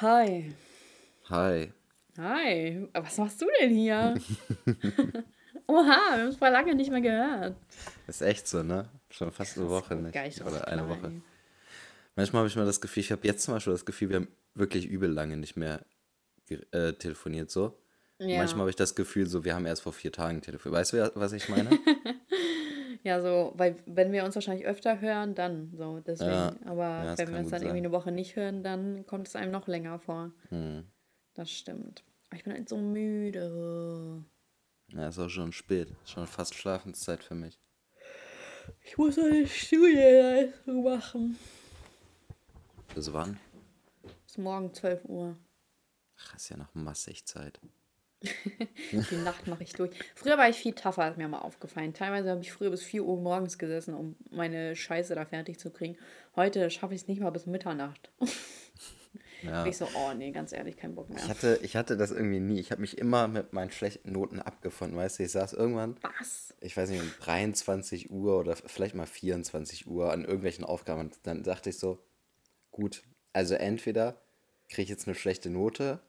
Hi. Hi. Hi. Was machst du denn hier? Oha, wir haben uns vor lange nicht mehr gehört. Ist echt so, ne? Schon fast eine Woche nicht. Nicht Oder eine klar, Woche. Manchmal habe ich mal das Gefühl, ich habe jetzt zum Beispiel das Gefühl, wir haben wirklich übel lange nicht mehr äh, telefoniert so. Ja. Manchmal habe ich das Gefühl, so wir haben erst vor vier Tagen telefoniert. Weißt du, was ich meine? Ja, so, weil wenn wir uns wahrscheinlich öfter hören, dann so, deswegen. Ja. Aber Ja, wenn wir uns dann irgendwie sein. eine Woche nicht hören, dann kommt es einem noch länger vor. Hm. Das stimmt. Aber ich bin halt so müde. Ja, ist auch schon spät. Schon fast Schlafenszeit für mich. Ich muss eine Studienleistung machen. Bis wann? Bis morgen 12 Uhr. Ach, ist ja noch massig Zeit. Die Nacht mache ich durch. Früher war ich viel tougher, ist mir mal aufgefallen. Teilweise habe ich früher bis 4 Uhr morgens gesessen, um meine Scheiße da fertig zu kriegen. Heute schaffe ich es nicht mal bis Mitternacht. Ja. Ich so, oh nee, ganz ehrlich, kein Bock mehr. Ich hatte, ich hatte das irgendwie nie. Ich habe mich immer mit meinen schlechten Noten abgefunden. Weißt du, ich saß irgendwann, Was? ich weiß nicht, um 23 Uhr oder vielleicht mal 24 Uhr an irgendwelchen Aufgaben. Und dann dachte ich so, gut, also entweder kriege ich jetzt eine schlechte Note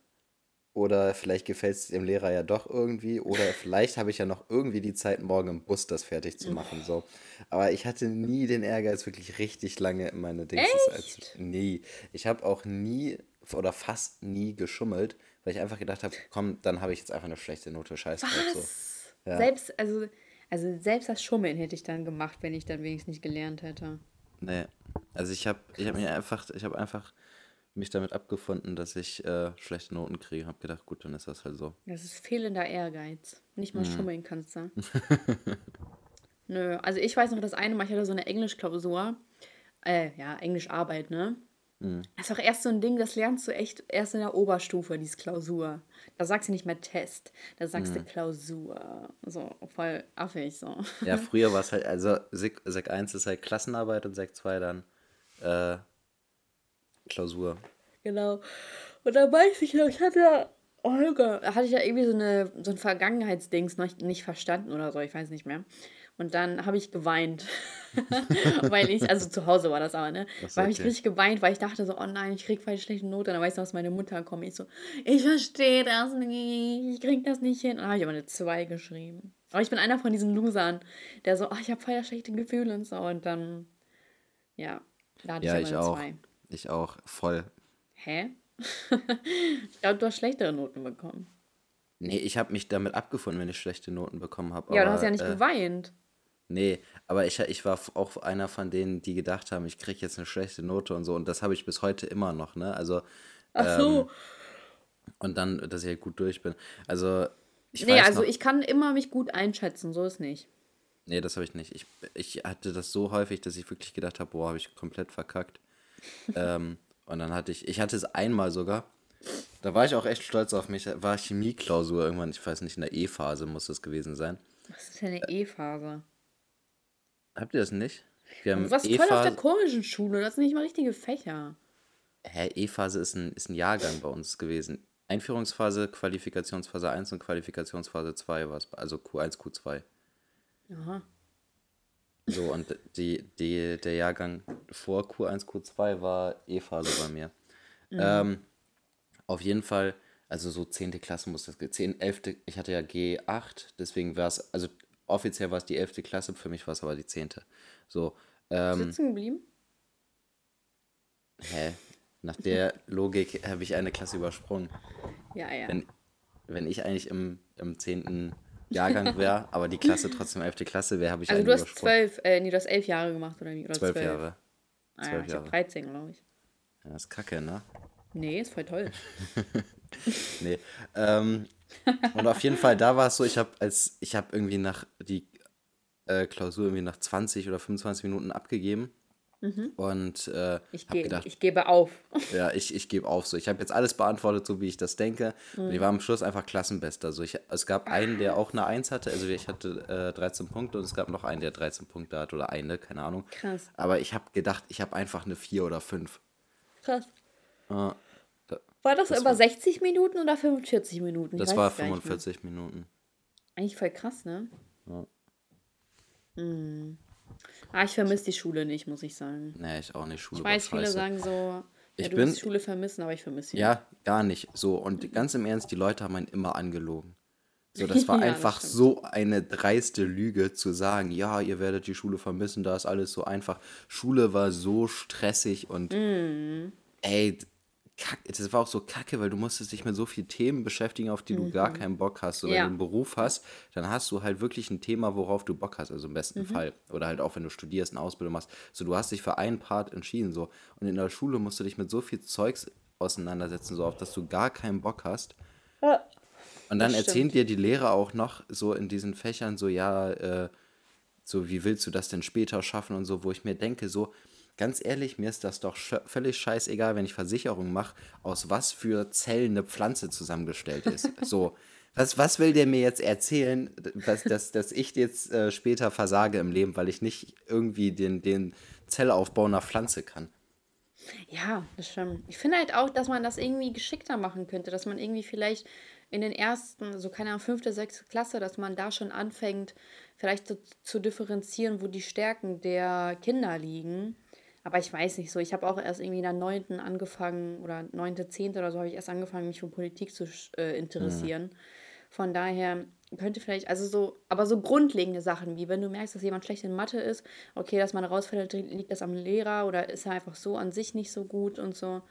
oder vielleicht gefällt es dem Lehrer ja doch irgendwie oder vielleicht habe ich ja noch irgendwie die Zeit, morgen im Bus das fertig zu machen. So. Aber ich hatte nie den Ehrgeiz, wirklich richtig lange in meine Dings. Als, nie. Ich habe auch nie oder fast nie geschummelt, weil ich einfach gedacht habe, komm, dann habe ich jetzt einfach eine schlechte Note. Scheiß drauf. So. Ja. Selbst, also, also selbst das Schummeln hätte ich dann gemacht, wenn ich dann wenigstens nicht gelernt hätte. Nee. Also ich habe ich hab mir einfach, ich habe einfach mich damit abgefunden, dass ich äh, schlechte Noten kriege. Habe gedacht, gut, dann ist das halt so. Das ist fehlender Ehrgeiz. Nicht Mhm. mal schummeln kannst du. Nö, also ich weiß noch das eine Mal, ich hatte so eine Englischklausur. Äh, ja, Englischarbeit, ne? Mhm. Das ist auch erst so ein Ding, das lernst du echt erst in der Oberstufe, dieses Klausur. Da sagst du nicht mehr Test, da sagst Mhm. du Klausur. So, voll affig so. Ja, früher war es halt, also Sek, Sek 1 ist halt Klassenarbeit und Sek 2 dann äh, Klausur. Genau. Und dann weiß ich noch, ich hatte, Olga, da hatte ich ja irgendwie so, eine, so ein Vergangenheitsdings noch nicht, verstanden oder so, ich weiß nicht mehr. Und dann habe ich geweint. weil ich, also zu Hause war das aber, ne? So, Weil habe ich okay. richtig geweint, weil ich dachte so, oh nein, ich krieg voll schlechte Note. Und dann weiß ich noch, dass meine Mutter kommt. Ich so, ich verstehe das nicht, ich krieg das nicht hin. Und dann habe ich aber eine 2 geschrieben. Aber ich bin einer von diesen Losern, der so, oh, ich habe voll das schlechte Gefühl und so. Und dann, ja, da hatte Ja, ich aber eine auch. 2. Ich auch, voll. Hä? ich glaube, du hast schlechtere Noten bekommen. Nee, ich habe mich damit abgefunden, wenn ich schlechte Noten bekommen habe. Ja, du hast ja nicht äh, geweint. Nee, aber ich, ich war auch einer von denen, die gedacht haben, ich kriege jetzt eine schlechte Note und so. Und das habe ich bis heute immer noch, ne? Also, Ach so. und dann, dass ich halt gut durch bin. Also, ich nee, also noch, ich kann immer mich gut einschätzen, so ist nicht. Nee, das habe ich nicht. Ich, ich hatte das so häufig, dass ich wirklich gedacht habe, boah, habe ich komplett verkackt. Ähm, und dann hatte ich, ich hatte es einmal sogar, da war ich auch echt stolz auf mich, da war Chemieklausur irgendwann, ich weiß nicht, in der E-Phase muss das gewesen sein. Was ist denn eine E-Phase? Habt ihr das nicht? Wir haben Du warst voll auf der komischen Schule, das sind nicht mal richtige Fächer. hä, E-Phase ist ein, ist ein Jahrgang bei uns gewesen. Einführungsphase, Qualifikationsphase 1 und Qualifikationsphase 2 war es, also Q1, Q2. Aha. So, und die, die, der Jahrgang vor Q1, Q2 war E-Phase bei mir. Ähm, auf jeden Fall, also so 10. Klasse muss das, 10, 11. Ich hatte ja G8, deswegen war es, also offiziell war es die 11. Klasse, für mich war es aber die 10. So, ähm, Sitzen geblieben? hä? Nach der Logik habe ich eine Klasse übersprungen. Ja, ja. Wenn, wenn ich eigentlich im, im 10. Jahrgang wäre, aber die Klasse trotzdem 11. Klasse wäre, habe ich Also du hast zwölf, äh, nee, du hast elf Jahre gemacht, oder wie? Oder Zwölf Jahre. Ah, ja, Zwölf ich habe Jahre. 13, glaube ich. Ja, das ist kacke, ne? Nee, ist voll toll. Nee. Ähm, und auf jeden Fall, da war es so, ich habe als ich habe irgendwie nach die äh, Klausur irgendwie nach 20 oder 25 Minuten abgegeben. Und äh, Ich, ge gedacht, ich gebe auf. ja, ich, ich gebe auf so. Ich habe jetzt alles beantwortet, so wie ich das denke. Und ich war am Schluss einfach Klassenbester. Also ich, es gab einen, der auch eine 1 hatte. Also ich hatte äh, 13 Punkte und es gab noch einen, der 13 Punkte hat oder eine, keine Ahnung. Krass. Aber ich habe gedacht, ich habe einfach eine 4 oder 5. Krass. Äh, da, War das, Das über war- 60 Minuten oder 45 Minuten? Ich das war es gar nicht mehr. 45 Minuten. Eigentlich voll krass, ne? Ja. Mm. Ah, ich vermisse die Schule nicht, muss ich sagen. Nee, ich auch nicht. Schule Ich weiß, viele sagen so, ja, Ich du bin, wirst Schule vermissen, aber ich vermisse sie ja, gar nicht. So, und ganz im Ernst, die Leute haben einen immer angelogen. So, das war Ja, das einfach stimmt. so eine dreiste Lüge zu sagen, ja, ihr werdet die Schule vermissen, da ist alles so einfach. Schule war so stressig und Mhm. ey, kack, das war auch so kacke, weil du musstest dich mit so vielen Themen beschäftigen, auf die du gar keinen Bock hast. So, wenn Mhm. Ja. du einen Beruf hast, dann hast du halt wirklich ein Thema, worauf du Bock hast, also im Mhm. besten Fall. Oder halt auch, wenn du studierst, eine Ausbildung machst. So, du hast dich für einen Part entschieden, so. Und in der Schule musst du dich mit so viel Zeugs auseinandersetzen, so auf das du gar keinen Bock hast. Ja. Und dann erzählen dir die Lehrer auch noch so in diesen Fächern so, ja, äh, so wie willst du das denn später schaffen und so, wo ich mir denke, so, ganz ehrlich, mir ist das doch völlig scheißegal, wenn ich Versicherung mache, aus was für Zellen eine Pflanze zusammengestellt ist. So, was, was will der mir jetzt erzählen, was, dass, dass ich jetzt äh, später versage im Leben, weil ich nicht irgendwie den, den Zellaufbau einer Pflanze kann? Ja, das stimmt. Ich finde halt auch, dass man das irgendwie geschickter machen könnte, dass man irgendwie vielleicht in den ersten, so keine Ahnung, fünfte, sechste Klasse, dass man da schon anfängt, vielleicht so zu differenzieren, wo die Stärken der Kinder liegen. Aber ich weiß nicht so. Ich habe auch erst irgendwie in der neunten angefangen oder neunte, zehnte oder so habe ich erst angefangen, mich für Politik zu äh, interessieren. Von daher könnte vielleicht, also so, aber so grundlegende Sachen, wie wenn du merkst, dass jemand schlecht in Mathe ist, okay, dass man rausfällt, liegt das am Lehrer oder ist er einfach so an sich nicht so gut und so.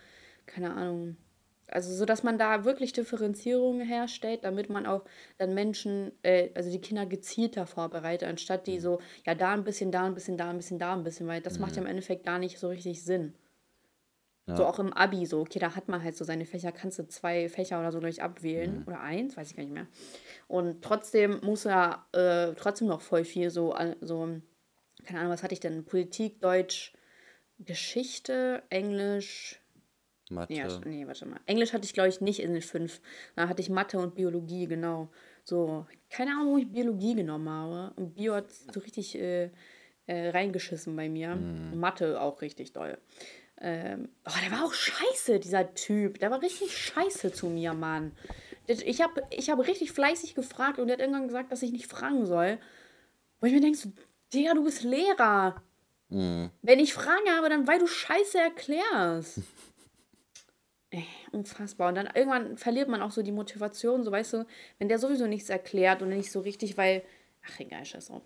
Keine Ahnung. Also so, dass man da wirklich Differenzierungen herstellt, damit man auch dann Menschen, äh, also die Kinder gezielter vorbereitet, anstatt die so, ja, da ein bisschen, da ein bisschen, da ein bisschen, da ein bisschen, weil das macht ja im Endeffekt gar nicht so richtig Sinn. So auch im Abi so, okay, da hat man halt so seine Fächer, kannst du zwei Fächer oder so gleich abwählen oder eins, weiß ich gar nicht mehr. Und trotzdem muss ja äh, trotzdem noch voll viel so, so, keine Ahnung, was hatte ich denn? Politik, Deutsch, Geschichte, Englisch, Mathe. Ja, nee, warte mal. Englisch hatte ich, glaube ich, nicht in den fünf. Da hatte ich Mathe und Biologie, genau. So, keine Ahnung, wo ich Biologie genommen habe. Und Bio hat so richtig äh, äh, reingeschissen bei mir. Mathe auch richtig doll. Ähm, oh, der war auch scheiße, dieser Typ. Der war richtig scheiße zu mir, Mann. Ich habe ich hab richtig fleißig gefragt und der hat irgendwann gesagt, dass ich nicht fragen soll. Wo ich mir denke, so, Digga, du bist Lehrer. Wenn ich Fragen habe, dann weil du Scheiße erklärst. Ey, unfassbar. Und dann irgendwann verliert man auch so die Motivation, so weißt du, wenn der sowieso nichts erklärt und nicht so richtig, weil, ach egal, scheiß drauf.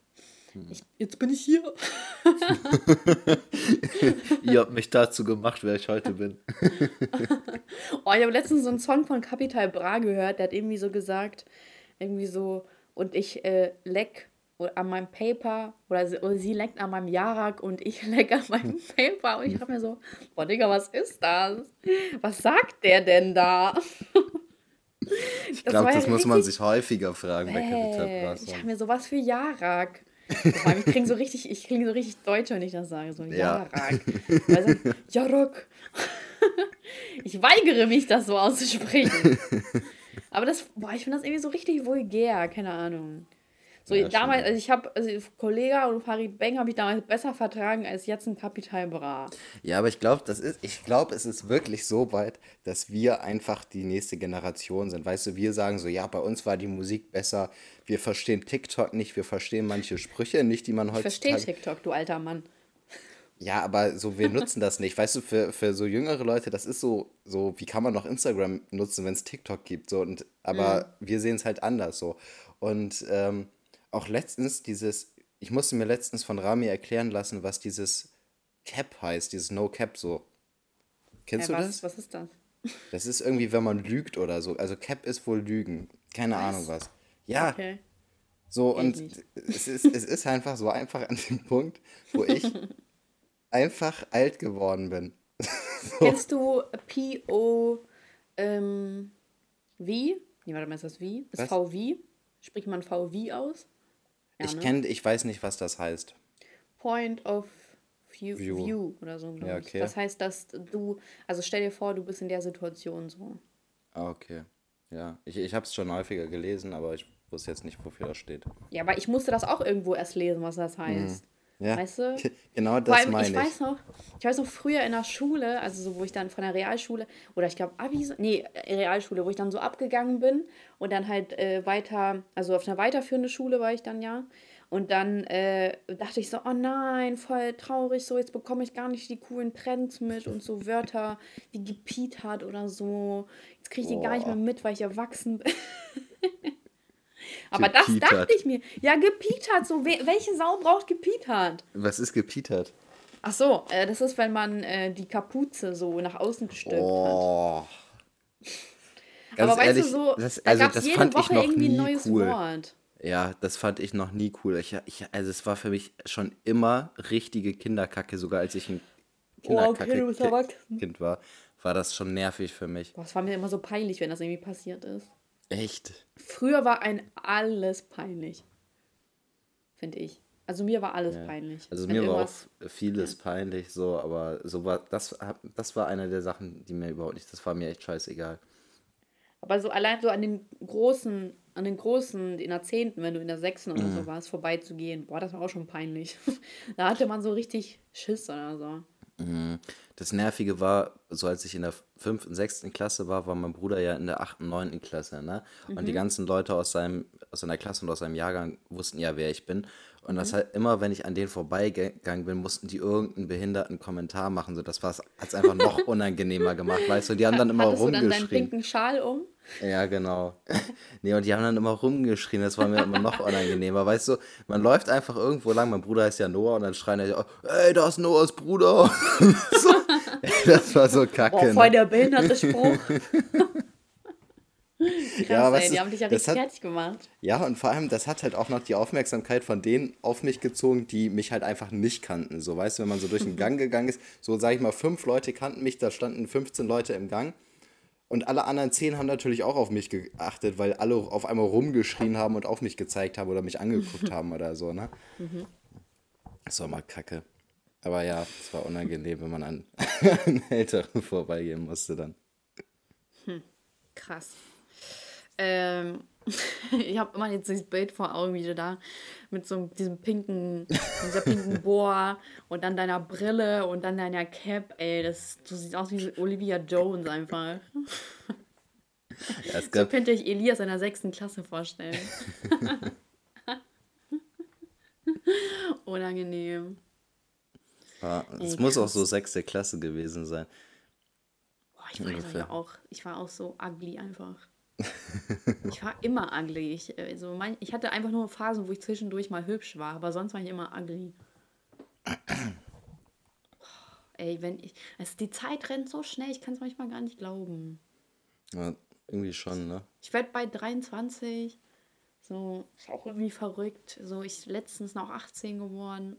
Ich, jetzt bin ich hier. Ihr habt mich dazu gemacht, wer ich heute bin. Oh, ich habe letztens so einen Song von Capital Bra gehört, der hat irgendwie so gesagt, irgendwie so, und ich äh, leck an meinem Paper oder sie, oder sie leckt an meinem Jarak und ich leck an meinem Paper und ich habe mir so, boah Digga, was ist das? Was sagt der denn da? Ich glaube, das ja muss man sich häufiger fragen bei Capital Bra ich habe mir sowas für Jarak. Ich klinge so richtig, ich klinge so richtig deutsch, wenn ich das sage, so Ja. Jarak. Also, Jarak. Ich weigere mich, das so auszusprechen. Aber das, boah, ich finde das irgendwie so richtig vulgär, keine Ahnung. So Ja, damals, stimmt. also ich habe, also Kollega und Farid Bang habe ich damals besser vertragen als jetzt ein Kapital Bra. Ja, aber ich glaube, das ist, ich glaube, es ist wirklich so weit, dass wir einfach die nächste Generation sind. Weißt du, wir sagen so, ja, bei uns war die Musik besser, wir verstehen TikTok nicht, wir verstehen manche Sprüche nicht, die man Ich verstehe. TikTok, du alter Mann. Ja, aber so, wir nutzen das nicht. Weißt du, für, für so jüngere Leute, das ist so, so, wie kann man noch Instagram nutzen, wenn es TikTok gibt? So, und, aber wir sehen es halt anders so. Und ähm, auch letztens dieses, ich musste mir letztens von Rami erklären lassen, was dieses Cap heißt, dieses No Cap so. Kennst Äh, du was, das? was ist das? Das ist irgendwie, wenn man lügt oder so. Also Cap ist wohl Lügen. Keine Ahnung was. Ja, Okay. so ich und nicht. es ist, es ist einfach so einfach an dem Punkt, wo ich einfach alt geworden bin. Kennst du P.O. Ähm, V? Nee, warte mal, ist das V? Ist Was? VV? Spricht man VV aus? Ja, Ich ne? kenne, ich weiß nicht, was das heißt. Point of View, View. view. oder so, glaube Ja, ich. okay. Das heißt, dass du, also stell dir vor, du bist in der Situation so. Ah, okay. Ja, ich, ich habe es schon häufiger gelesen, aber ich wusste jetzt nicht, wofür das steht. Ja, aber ich musste das auch irgendwo erst lesen, was das heißt. Ja, Weißt du? genau das allem, meine ich ich. weiß noch, ich weiß noch früher in der Schule, also so, wo ich dann von der Realschule, oder ich glaube Abi, nee, Realschule, wo ich dann so abgegangen bin und dann halt äh, weiter, also auf einer weiterführenden Schule war ich dann ja. Und dann äh, dachte ich so, oh nein, voll traurig, so jetzt bekomme ich gar nicht die coolen Trends mit und so Wörter wie gepiet oder so. Jetzt kriege ich die gar nicht mehr mit, weil ich erwachsen bin. Aber das dachte ich mir. Ja, gepietert, so welche Sau braucht gepietert? Was ist gepietert? Ach so, äh, das ist, wenn man äh, die Kapuze so nach außen gestülpt oh. hat. Ganz Aber ehrlich, weißt du so, das, also, da gab es jede Woche irgendwie ein neues cool. Wort. Ja, das fand ich noch nie cool. Ich, ich, also es war für mich schon immer richtige Kinderkacke, sogar als ich ein Kinderkacke oh, okay, Kind war, war das schon nervig für mich. Boah, es war mir immer so peinlich, wenn das irgendwie passiert ist. Echt? Früher war ein alles peinlich. Finde ich. Also mir war alles ja. peinlich. Also mir war auch vieles ja. peinlich, so, aber so war das, das war eine der Sachen, die mir überhaupt nicht, das war mir echt scheißegal. Aber so allein so an den großen an den großen, in der zehnten, wenn du in der sechsten oder mhm. so warst, vorbeizugehen, boah, das war auch schon peinlich. da hatte man so richtig Schiss oder so. Mhm. Das Nervige war, so als ich in der fünften, sechsten Klasse war, war mein Bruder ja in der achten, neunten Klasse, ne? Und mhm. die ganzen Leute aus seinem, aus seiner Klasse und aus seinem Jahrgang wussten ja, wer ich bin. Und mhm. das halt immer, wenn ich an denen vorbeigegangen bin, mussten die irgendeinen behinderten Kommentar machen. So, das war es einfach noch unangenehmer gemacht, weißt du? Die haben dann immer Hattest rumgeschrien. Du dann deinen pinken Schal um? Ja, genau. nee, und die haben dann immer rumgeschrien, das war mir immer noch unangenehmer. Weißt du, man läuft einfach irgendwo lang, mein Bruder heißt ja Noah, und dann schreien die, ey, da ist Noahs Bruder. so, das war so kacke. Boah, voll ne? der behinderte Spruch. Krass, ja, ey, die haben dich ja richtig hat, fertig gemacht. Ja, und vor allem, das hat halt auch noch die Aufmerksamkeit von denen auf mich gezogen, die mich halt einfach nicht kannten. So, weißt du, wenn man so durch den Gang gegangen ist, so sag ich mal, fünf Leute kannten mich, da standen 15 Leute im Gang. Und alle anderen zehn haben natürlich auch auf mich geachtet, weil alle auf einmal rumgeschrien haben und auf mich gezeigt haben oder mich angeguckt haben oder so, ne? Mhm. Das war mal kacke. Aber ja, es war unangenehm, wenn man an, an Älteren vorbeigehen musste dann. Hm, krass. Ähm, ich habe immer jetzt dieses Bild vor Augen, wie du da mit so diesem pinken, dieser pinken Bohr und dann deiner Brille und dann deiner Cap, ey, das, du siehst aus wie Olivia Jones einfach. Ja, so könnte ich Elias in der sechsten Klasse vorstellen. Unangenehm. Ja, es muss auch so sechste Klasse gewesen sein. Boah, ich ja auch, ich war auch so ugly einfach. Ich war immer ugly. Ich, also mein, ich hatte einfach nur Phasen, wo ich zwischendurch mal hübsch war, aber sonst war ich immer ugly. Ey, wenn ich. Also die Zeit rennt so schnell, ich kann es manchmal gar nicht glauben. Ja, irgendwie schon, ne? Ich werde bei 23. So, ist auch irgendwie verrückt. So, ich letztens noch 18 geworden.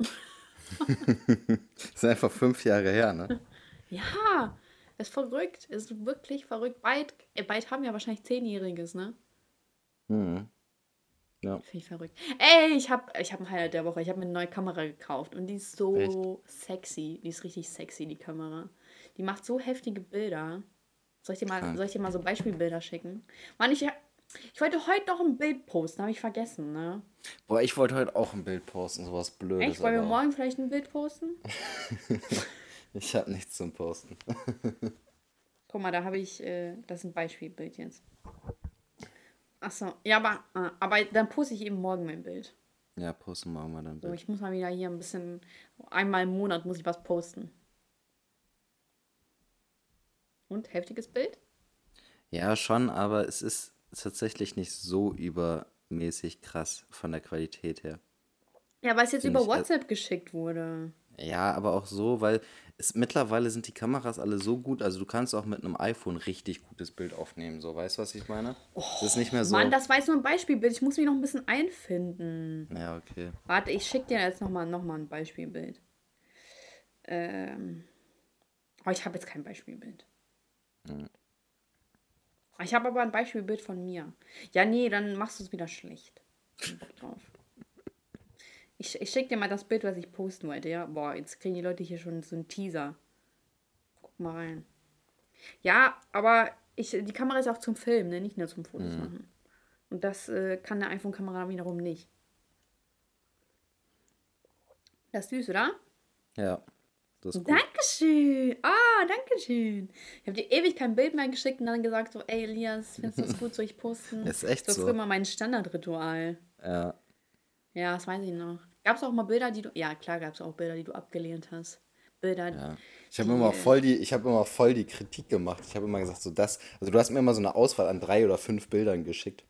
das ist einfach fünf Jahre her, ne? Ja, ist verrückt. Ist wirklich verrückt. Bald, äh, bald haben wir wahrscheinlich Zehnjähriges, ne? Mhm. Ja. Finde ich verrückt. Ey, ich habe ich hab ein Highlight der Woche. Ich habe mir eine neue Kamera gekauft und die ist so Echt? sexy. Die ist richtig sexy, die Kamera. Die macht so heftige Bilder. Soll ich dir mal, soll ich dir mal so Beispielbilder schicken? Mann, ich, ich wollte heute noch ein Bild posten, habe ich vergessen, ne? Boah, ich wollte heute auch ein Bild posten, sowas Blödes. Echt? Wollen wir morgen vielleicht ein Bild posten? Ich habe nichts zum Posten. Guck mal, da habe ich, äh, das ist ein Beispielbild jetzt. Achso, ja, aber, äh, aber dann poste ich eben morgen mein Bild. Ja, posten wir mal dann Bild. So, ich muss mal wieder hier ein bisschen, einmal im Monat muss ich was posten. Und, heftiges Bild? Ja, schon, aber es ist tatsächlich nicht so übermäßig krass von der Qualität her. Ja, weil es jetzt Find über ich, WhatsApp geschickt wurde. Ja, aber auch so, weil es, mittlerweile sind die Kameras alle so gut, also du kannst auch mit einem iPhone richtig gutes Bild aufnehmen, so, weißt du, was ich meine? Oh, das ist nicht mehr so. Mann, das war jetzt nur ein Beispielbild, ich muss mich noch ein bisschen einfinden. Ja, okay. Warte, ich schicke dir jetzt nochmal noch mal ein Beispielbild. Ähm. Oh, ich habe jetzt kein Beispielbild. Hm. Ich habe aber ein Beispielbild von mir. Ja, nee, dann machst du es wieder schlecht. Bock drauf. Ich, ich schicke dir mal das Bild, was ich posten wollte, ja? Boah, jetzt kriegen die Leute hier schon so einen Teaser. Guck mal rein. Ja, aber ich, die Kamera ist auch zum Filmen, ne? nicht nur zum Fotos mhm. machen. Und das äh, kann der iPhone-Kamera wiederum nicht. Das ist süß, oder? Ja. Das ist gut. Dankeschön. Ah, oh, Dankeschön. Ich habe dir ewig kein Bild mehr geschickt und dann gesagt so, ey Elias, findest du das gut, soll ich posten? ist echt so. Das ist immer mein Standardritual. Ja. Ja, das weiß ich noch. Gab es auch mal Bilder, die du. Ja, klar gab es auch Bilder, die du abgelehnt hast. Bilder. Ja. Ich habe immer voll die, ich habe immer voll die Kritik gemacht. Ich habe immer gesagt, so das, also du hast mir immer so eine Auswahl an drei oder fünf Bildern geschickt.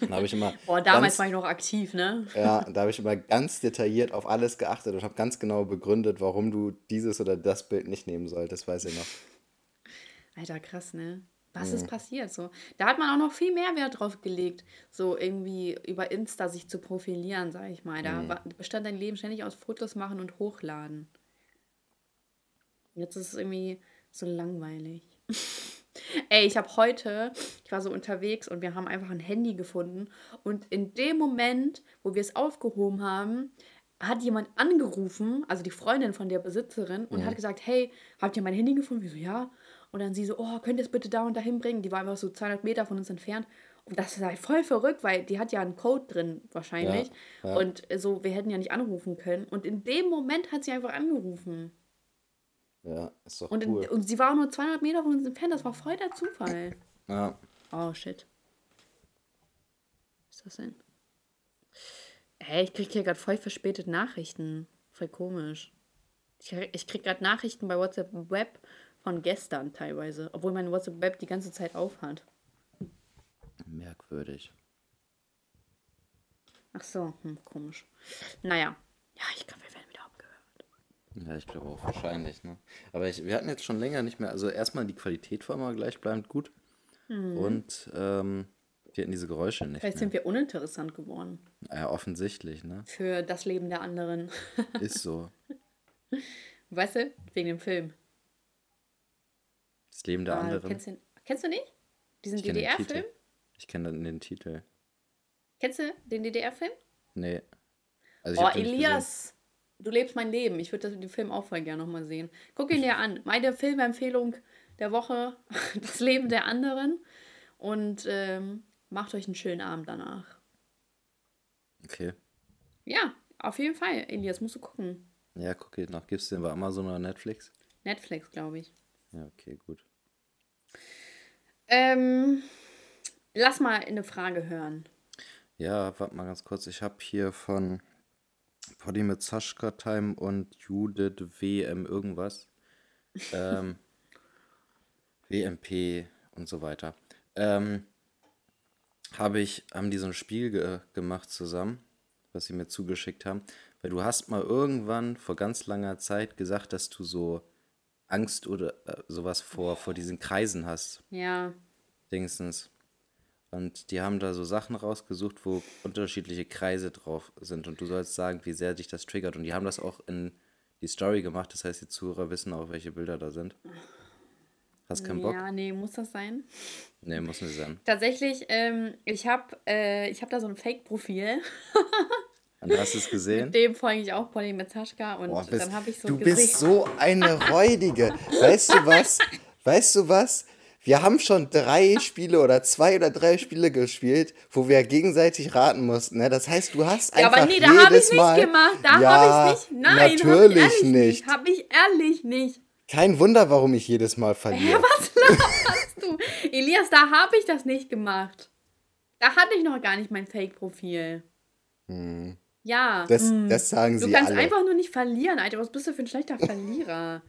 Dann habe ich immer. Boah, damals ganz, war ich noch aktiv, ne? Ja, da habe ich immer ganz detailliert auf alles geachtet und habe ganz genau begründet, warum du dieses oder das Bild nicht nehmen solltest, weiß ich noch. Alter, krass, ne? Was ist passiert? So, da hat man auch noch viel mehr Wert drauf gelegt, so irgendwie über Insta sich zu profilieren, sag ich mal. Da war, bestand dein Leben ständig aus Fotos machen und hochladen. Jetzt ist es irgendwie so langweilig. Ey, ich habe heute, ich war so unterwegs und wir haben einfach ein Handy gefunden. Und in dem Moment, wo wir es aufgehoben haben, hat jemand angerufen, also die Freundin von der Besitzerin, und hat gesagt, hey, habt ihr mein Handy gefunden? Wir so, ja. Und dann sie so, oh, könnt ihr es bitte da und dahin bringen? Die war einfach so 200 Meter von uns entfernt. Und das ist halt voll verrückt, weil die hat ja einen Code drin wahrscheinlich. Ja, ja. Und so, wir hätten ja nicht anrufen können. Und in dem Moment hat sie einfach angerufen. Ja, ist doch Und, cool. in, und sie war auch nur 200 Meter von uns entfernt. Das war voll der Zufall. ja. Oh, shit. Was ist das denn? Hey, ich krieg hier gerade voll verspätet Nachrichten. Voll komisch. Ich, krieg- ich krieg gerade Nachrichten bei WhatsApp Web von gestern teilweise. Obwohl mein WhatsApp Web die ganze Zeit auf hat. Merkwürdig. Ach so, hm, komisch. Naja. Ja, ich glaube, wir werden wieder abgehört. Ja, ich glaube auch wahrscheinlich, ne? Aber ich, wir hatten jetzt schon länger nicht mehr, also erstmal die Qualität war immer gleichbleibend gut. Und ähm, wir hatten diese Geräusche nicht Vielleicht mehr. sind wir uninteressant geworden. Ja, offensichtlich, ne? Für das Leben der anderen. Ist so. weißt du? Wegen dem Film. Das Leben der Ah, anderen. Kennst du, kennst du nicht? Diesen DDR-Film? Ich kenne den Titel. Kennst du den DDR-Film? Nee. Also Oh. Elias, du lebst mein Leben. Ich würde den Film auch voll gerne nochmal sehen. Guck ihn dir an. Meine Filmempfehlung der Woche: Das Leben der anderen. Und ähm, macht euch einen schönen Abend danach. Okay. Ja, auf jeden Fall. Elias, musst du gucken. Ja, guck ich nach. Gibt's den bei Amazon oder Netflix? Netflix, glaube ich. Ja, okay, gut. Ähm, lass mal eine Frage hören. Ja, warte mal ganz kurz. Ich habe hier von Poddy mit Sascha Time und Judith WM irgendwas. Ähm, WMP und so weiter. Ähm, habe ich, haben die so ein Spiel ge gemacht zusammen, was sie mir zugeschickt haben. Weil du hast mal irgendwann vor ganz langer Zeit gesagt, dass du so Angst oder äh, sowas vor, vor diesen Kreisen hast. Ja. Dingsens. Und die haben da so Sachen rausgesucht, wo unterschiedliche Kreise drauf sind. Und du sollst sagen, wie sehr dich das triggert. Und die haben das auch in die Story gemacht. Das heißt, die Zuhörer wissen auch, welche Bilder da sind. Hast keinen Bock? Ja, nee, muss das sein? Nee, muss nicht sein. Tatsächlich, ähm, ich habe äh, ich hab da so ein Fake-Profil. Und du hast es gesehen? Mit dem folge ich auch Polly mit Taschka und Boah, bist, dann habe ich so du gesehen. bist so eine Räudige. Weißt du was? Weißt du was? Wir haben schon drei Spiele oder zwei oder drei Spiele gespielt, wo wir gegenseitig raten mussten. Ne? Das heißt, du hast ja, einfach aber nee, da habe ich nicht gemacht. Da ja, habe ich nicht. Nein, natürlich hab ich nicht. Habe ich ehrlich nicht. Kein Wunder, warum ich jedes Mal verliere. Was laberst du? Elias, da habe ich das nicht gemacht. Da hatte ich noch gar nicht mein Fake-Profil. Ja. Das, mm. das sagen Du sie kannst alle. einfach nur nicht verlieren, Alter. Was bist du für ein schlechter Verlierer?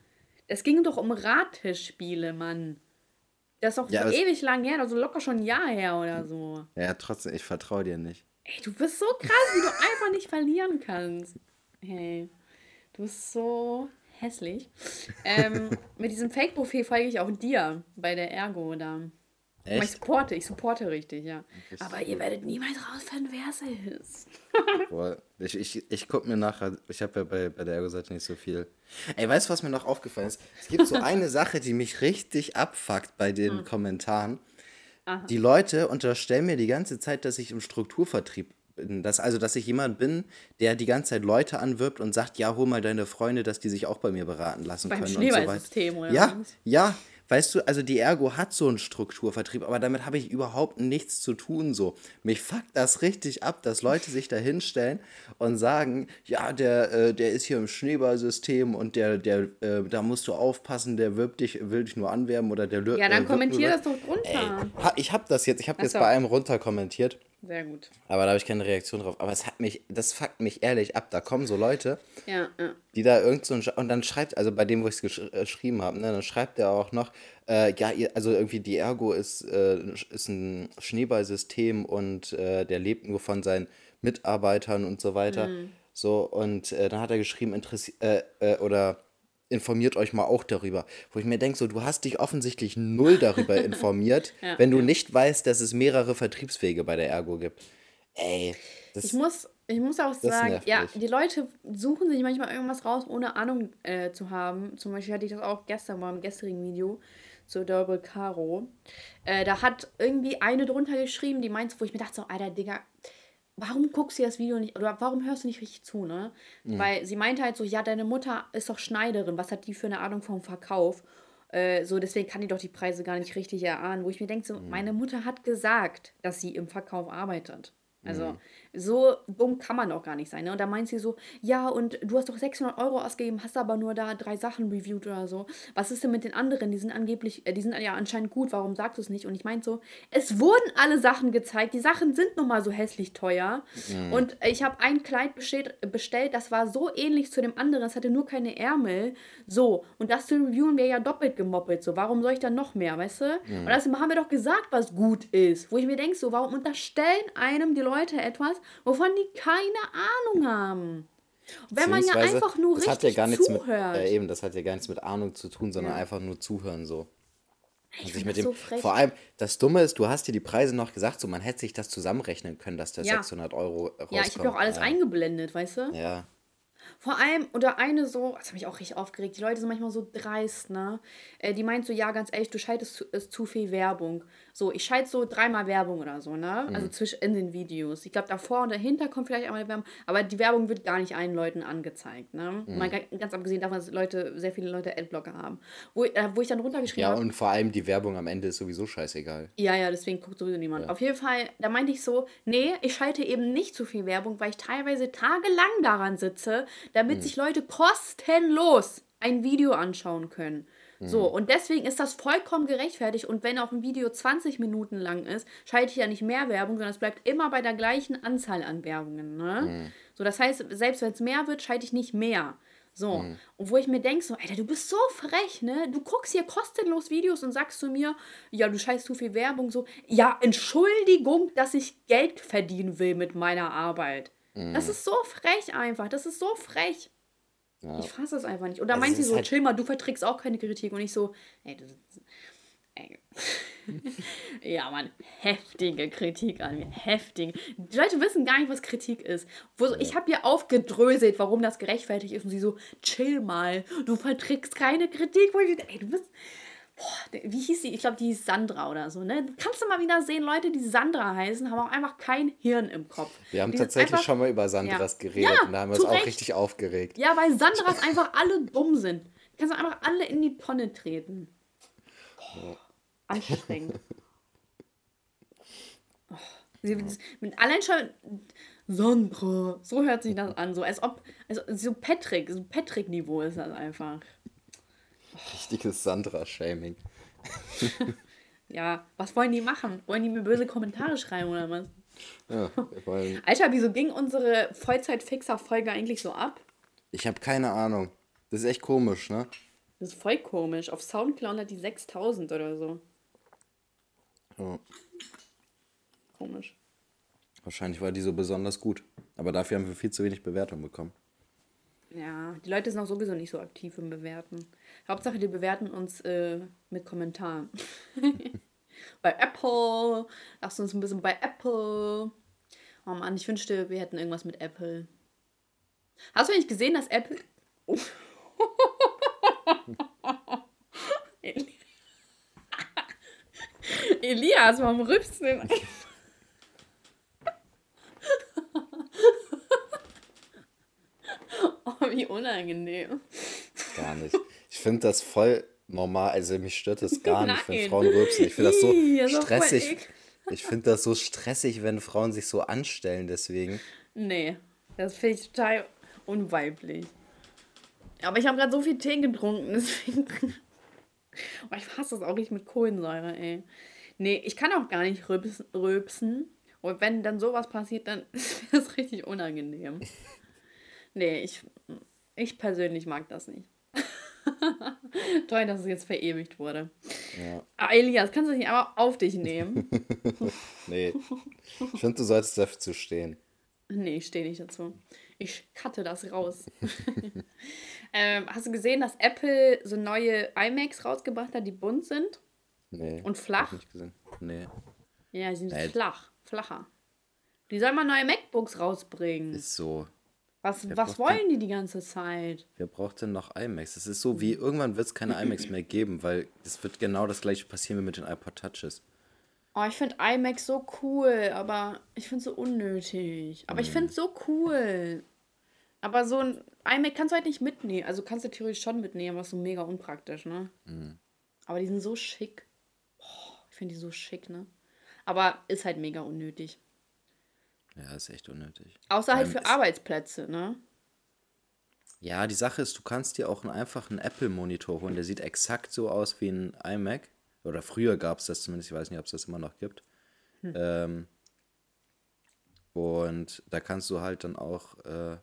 Es ging doch um Rattischspiele, Mann. Das ist doch Ja, ewig lang her, also locker schon ein Jahr her oder so. Ja, trotzdem, ich vertraue dir nicht. Ey, du bist so krass, wie du einfach nicht verlieren kannst. Hey, du bist so hässlich. Ähm, mit diesem Fake-Profil folge ich auch dir bei der Ergo da. Ich Echt? supporte, ich supporte richtig, ja. Richtig Aber ihr werdet niemals rausfinden, wer es ist. Boah, ich, ich, ich guck mir nachher, ich habe ja bei, bei der Ergo-Seite nicht so viel. Ey, weißt du, was mir noch aufgefallen ist? Es gibt so eine Sache, die mich richtig abfuckt bei den Hm. Kommentaren. Die Leute unterstellen mir die ganze Zeit, dass ich im Strukturvertrieb bin. Dass, also, dass ich jemand bin, der die ganze Zeit Leute anwirbt und sagt, ja, hol mal deine Freunde, dass die sich auch bei mir beraten lassen Beim können und so weiter. Schneeballsystem oder Ja, was? ja, weißt du, also die Ergo hat so einen Strukturvertrieb, aber damit habe ich überhaupt nichts zu tun so. Mich fuckt das richtig ab, dass Leute sich da hinstellen und sagen, ja, der, äh, der ist hier im Schneeballsystem und der, der, äh, da musst du aufpassen, der wirbt dich, will dich nur anwerben oder der Ja, äh, dann wirbt kommentier das doch drunter. Ha, ich habe das jetzt, ich habe jetzt bei einem runter kommentiert. Sehr gut. Aber da habe ich keine Reaktion drauf. Aber es hat mich, das fuckt mich ehrlich ab. Da kommen so Leute, Ja, ja. die da irgend so ein, und dann schreibt, also bei dem, wo ich es gesch äh, geschrieben habe, ne, dann schreibt er auch noch, äh, ja, ihr, also irgendwie die Ergo ist, äh, ist ein Schneeballsystem und äh, der lebt nur von seinen Mitarbeitern und so weiter. So, und äh, dann hat er geschrieben, interessi äh, äh, oder informiert euch mal auch darüber. Wo ich mir denke, so, du hast dich offensichtlich null darüber informiert, Ja, wenn du nicht weißt, dass es mehrere Vertriebswege bei der Ergo gibt. Ey, das Ich muss, ich muss auch sagen, ja, die Leute suchen sich manchmal irgendwas raus, ohne Ahnung äh, zu haben. Zum Beispiel hatte ich das auch gestern beim gestrigen Video zu Double Caro. Äh, da hat irgendwie eine drunter geschrieben, die meint, wo ich mir dachte, so, Alter, Digga, warum guckst du das Video nicht, oder warum hörst du nicht richtig zu, ne? Weil sie meinte halt so, ja, deine Mutter ist doch Schneiderin, was hat die für eine Ahnung vom Verkauf? Äh, so, deswegen kann die doch die Preise gar nicht richtig erahnen. Wo ich mir denke, so, meine Mutter hat gesagt, dass sie im Verkauf arbeitet. Also, so dumm kann man doch gar nicht sein. Ne? Und da meint sie so, ja, und du hast doch 600 Euro ausgegeben, hast aber nur da drei Sachen reviewed oder so. Was ist denn mit den anderen? Die sind angeblich, äh, die sind ja anscheinend gut, warum sagst du es nicht? Und ich meinte so, es wurden alle Sachen gezeigt, die Sachen sind nun mal so hässlich teuer. Und ich habe ein Kleid bestellt, bestellt, das war so ähnlich zu dem anderen, es hatte nur keine Ärmel. So, und das zu reviewen wäre ja doppelt gemoppelt. So, warum soll ich dann noch mehr, weißt du? Und das haben wir doch gesagt, was gut ist. Wo ich mir denke, so, warum unterstellen einem die Leute etwas, wovon die keine Ahnung haben? Wenn man ja einfach nur das hat ja richtig gar nichts zuhört. mit, äh, eben, das hat ja gar nichts mit Ahnung zu tun, sondern Ja. einfach nur zuhören so. ich sich mit dem, so frech. vor allem, das Dumme ist, du hast dir die Preise noch gesagt, so man hätte sich das zusammenrechnen können, dass der Ja. 600 Euro rauskommt. ja, ich habe ja auch alles ja. eingeblendet, weißt du? Ja, Vor allem, oder eine so, das hat mich auch richtig aufgeregt, die Leute sind manchmal so dreist, ne? Äh, die meint so, ja, ganz ehrlich, du schaltest zu, ist zu viel Werbung. So, ich schalte so dreimal Werbung oder so, ne? Also zwischen in den Videos. Ich glaube, davor und dahinter kommt vielleicht einmal Werbung, aber die Werbung wird gar nicht allen Leuten angezeigt, ne? Mal ga- ganz abgesehen davon, dass Leute, sehr viele Leute Adblocker haben. Wo, äh, wo ich dann runtergeschrieben ja habe. und vor allem die Werbung am Ende ist sowieso scheißegal. Ja, ja, deswegen guckt sowieso niemand. Auf jeden Fall, da meinte ich so, nee, ich schalte eben nicht zu viel Werbung, weil ich teilweise tagelang daran sitze, damit sich Leute kostenlos ein Video anschauen können. So, und deswegen ist das vollkommen gerechtfertigt. Und wenn auch ein Video 20 Minuten lang ist, schalte ich ja nicht mehr Werbung, sondern es bleibt immer bei der gleichen Anzahl an Werbungen. Ne? So, das heißt, selbst wenn es mehr wird, schalte ich nicht mehr. So, und wo ich mir denke, so, Alter, du bist so frech, ne? Du guckst hier kostenlos Videos und sagst zu mir, ja, du scheißt zu viel Werbung, so, ja, Entschuldigung, dass ich Geld verdienen will mit meiner Arbeit. Das ist so frech einfach, das ist so frech. Ja. Ich fasse das einfach nicht. Und da Also meint sie so, halt- chill mal, du verträgst auch keine Kritik. Und ich so, ey, du. Ey. ja, Mann, heftige Kritik an mir. Heftig. Die Leute wissen gar nicht, was Kritik ist. Wo so, Ich habe ihr aufgedröselt, warum das gerechtfertigt ist. Und sie so, chill mal, du verträgst keine Kritik. Wo ich, ey, du bist. Boah, wie hieß sie? Ich glaube, die hieß Sandra oder so, ne? Kannst du mal wieder sehen, Leute, die Sandra heißen, haben auch einfach kein Hirn im Kopf. Wir haben Die tatsächlich einfach- schon mal über Sandras Ja. geredet Ja, und da haben wir uns auch richtig aufgeregt. Ja, weil Sandras einfach alle dumm sind. Kannst du einfach alle in die Tonne treten. Boah, anstrengend. Oh, sie, mit allein schon Sandra, so hört sich das an, so als ob, also so Patrick, so Patrick-Niveau ist das einfach. Richtiges Sandra-Shaming. Ja, was wollen die machen? Wollen die mir böse Kommentare schreiben oder was? Ja, wollen- Alter, wieso ging unsere Vollzeit-Fixer-Folge eigentlich so ab? ich habe keine Ahnung. Das ist echt komisch, ne? Das ist voll komisch. Auf Soundcloud hat die 6000 oder so. Ja. Komisch. Wahrscheinlich war die so besonders gut. Aber dafür haben wir viel zu wenig Bewertung bekommen. Ja, die Leute sind auch sowieso nicht so aktiv im Bewerten. Hauptsache, die bewerten uns äh, mit Kommentaren. bei Apple. Lasst uns ein bisschen bei Apple. Oh Mann, ich wünschte, wir hätten irgendwas mit Apple. Hast du eigentlich gesehen, dass Apple. Eli- Elias, warum rübst du denn? Oh, wie unangenehm. Gar nicht. Ich finde das voll normal. Also mich stört das gar nicht, wenn. Frauen rülpsen. Ich finde das so das stressig. Ich finde das so stressig, wenn Frauen sich so anstellen, deswegen. Nee, das finde ich total unweiblich. Aber ich habe gerade so viel Tee getrunken, deswegen. Oh, ich hasse das auch nicht mit Kohlensäure, ey. Nee, ich kann auch gar nicht rülpsen. Und wenn dann sowas passiert, dann ist das richtig unangenehm. Nee, ich, ich persönlich mag das nicht. Toll, dass es jetzt verewigt wurde. Ja. Ah, Elias, kannst du dich aber auf dich nehmen? nee. Ich finde, du solltest dazu stehen. Nee, ich stehe nicht dazu. Ich cutte das raus. ähm, hast du gesehen, dass Apple so neue iMacs rausgebracht hat, die bunt sind? Nee. Und flach? Hab ich nicht gesehen. Nee. Ja, die sind nee. flach. Flacher. Die sollen mal neue MacBooks rausbringen. Ist so. Was, was wollen denn, die die ganze Zeit? Wer braucht denn noch iMacs? Es ist so wie, irgendwann wird es keine iMacs mehr geben, weil es wird genau das gleiche passieren wie mit den iPod Touches. Oh, ich finde iMacs so cool, aber ich finde es so unnötig. Aber hm. ich finde es so cool. Aber so ein iMac kannst du halt nicht mitnehmen. Also kannst du theoretisch schon mitnehmen, aber ist so mega unpraktisch, ne? Hm. Aber die sind so schick. Oh, ich finde die so schick, ne? Aber ist halt mega unnötig. Ja, ist echt unnötig. Außer halt für Arbeitsplätze, ne? Ja, die Sache ist, du kannst dir auch einen einfachen Apple-Monitor holen. Der sieht exakt so aus wie ein iMac. Oder früher gab es das zumindest. Ich weiß nicht, ob es das immer noch gibt. Hm. Ähm, und da kannst du halt dann auch äh,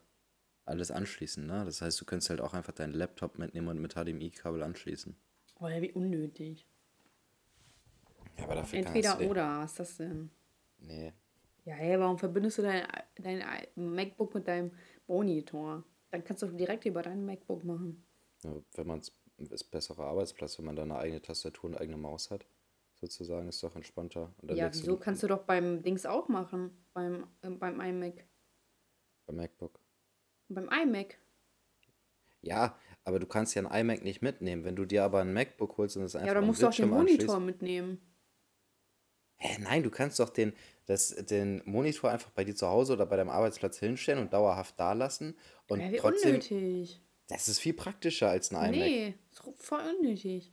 alles anschließen. Ne? Das heißt, du könntest halt auch einfach deinen Laptop mitnehmen und mit HDMI-Kabel anschließen. Oh ja, wie unnötig. Ja, aber dafür Entweder oder, was ist das denn? Nee. Ja, hey, warum verbindest du dein, dein MacBook mit deinem Monitor? Dann kannst du direkt über dein MacBook machen. Ja, wenn man es ist besserer Arbeitsplatz, wenn man da eine eigene Tastatur und eine eigene Maus hat. Sozusagen ist doch entspannter. ja, wieso kannst du doch beim Dings auch machen? Beim, äh, beim iMac. Beim MacBook. Beim iMac. Ja, aber du kannst ja ein iMac nicht mitnehmen. Wenn du dir aber ein MacBook holst und es einfach. Ja, dann musst du auch den Monitor mitnehmen. Hä, nein, du kannst doch den, das, den Monitor einfach bei dir zu Hause oder bei deinem Arbeitsplatz hinstellen und dauerhaft da lassen. Und ja, wie trotzdem, unnötig. Das ist viel praktischer als ein iMac. Nee, ist voll unnötig.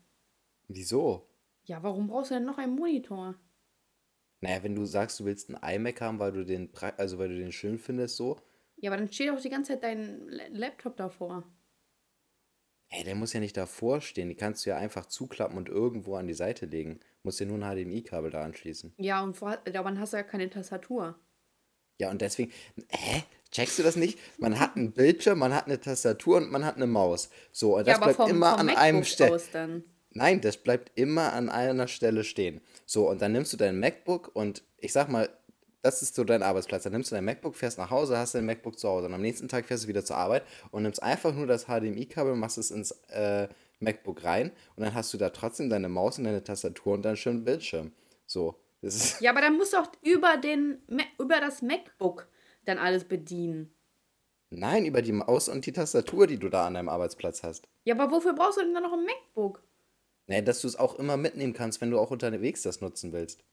Wieso? Ja, warum brauchst du denn noch einen Monitor? Naja, wenn du sagst, du willst einen iMac haben, weil du den, also weil du den schön findest, so. Ja, aber dann steht auch die ganze Zeit dein Laptop davor. Hey, der muss ja nicht davor stehen. Die kannst du ja einfach zuklappen und irgendwo an die Seite legen. Musst dir nur ein HDMI-Kabel da anschließen. Ja, und vor, aber hast du ja keine Tastatur. Ja, und deswegen. Hä? Checkst du das nicht? Man hat einen Bildschirm, man hat eine Tastatur und man hat eine Maus. So, und das ja, bleibt vom, immer vom an MacBook einem Stelle. Nein, das bleibt immer an einer Stelle stehen. So, und dann nimmst du dein MacBook und ich sag mal, das ist so dein Arbeitsplatz. Dann nimmst du dein MacBook, fährst nach Hause, hast dein MacBook zu Hause. Und am nächsten Tag fährst du wieder zur Arbeit und nimmst einfach nur das HDMI-Kabel, machst es ins äh, MacBook rein und dann hast du da trotzdem deine Maus und deine Tastatur und deinen schönen Bildschirm. So. Das ist ja, aber dann musst du auch über, den, über das MacBook dann alles bedienen. Nein, über die Maus und die Tastatur, die du da an deinem Arbeitsplatz hast. Ja, aber wofür brauchst du denn dann noch ein MacBook? Nee, dass du es auch immer mitnehmen kannst, wenn du auch unterwegs das nutzen willst.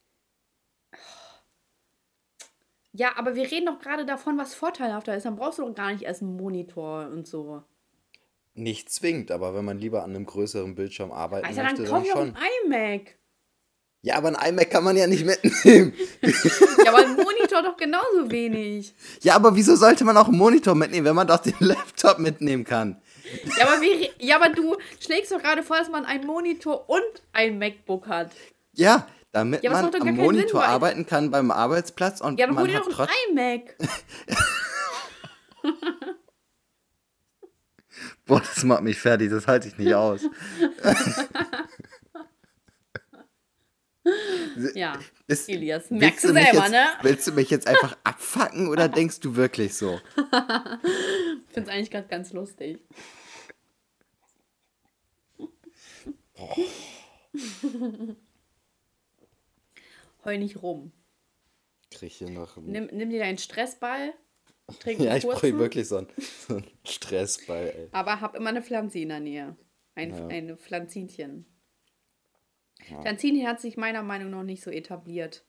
Ja, aber wir reden doch gerade davon, was vorteilhafter ist. Dann brauchst du doch gar nicht erst einen Monitor und so. Nicht zwingend, aber wenn man lieber an einem größeren Bildschirm arbeiten also möchte, dann, dann schon. ein iMac. Ja, aber ein iMac kann man ja nicht mitnehmen. ja, aber ein Monitor doch genauso wenig. Ja, aber wieso sollte man auch einen Monitor mitnehmen, wenn man doch den Laptop mitnehmen kann? Ja, aber, wie, ja, aber du schlägst doch gerade vor, dass man einen Monitor und ein MacBook hat. Ja, damit ja, man am Monitor Sinn, arbeiten kann beim Arbeitsplatz und ja, dann man hol dir doch ein iMac. Boah, das macht mich fertig, das halte ich nicht aus. ja, ist, Elias, merkst du selber, jetzt, ne? Willst du mich jetzt einfach abfacken oder denkst du wirklich so? ich finde es eigentlich gerade ganz lustig. Boah. Heul nicht rum. Krieg hier noch. Nimm, nimm dir deinen Stressball. Trink ja, ich brauche wirklich so einen, so einen Stressball, ey. Aber hab immer eine Pflanze in der Nähe. Ein, ja. Ein Pflanzinchen. Ja. Pflanzinchen hat sich meiner Meinung nach nicht so etabliert.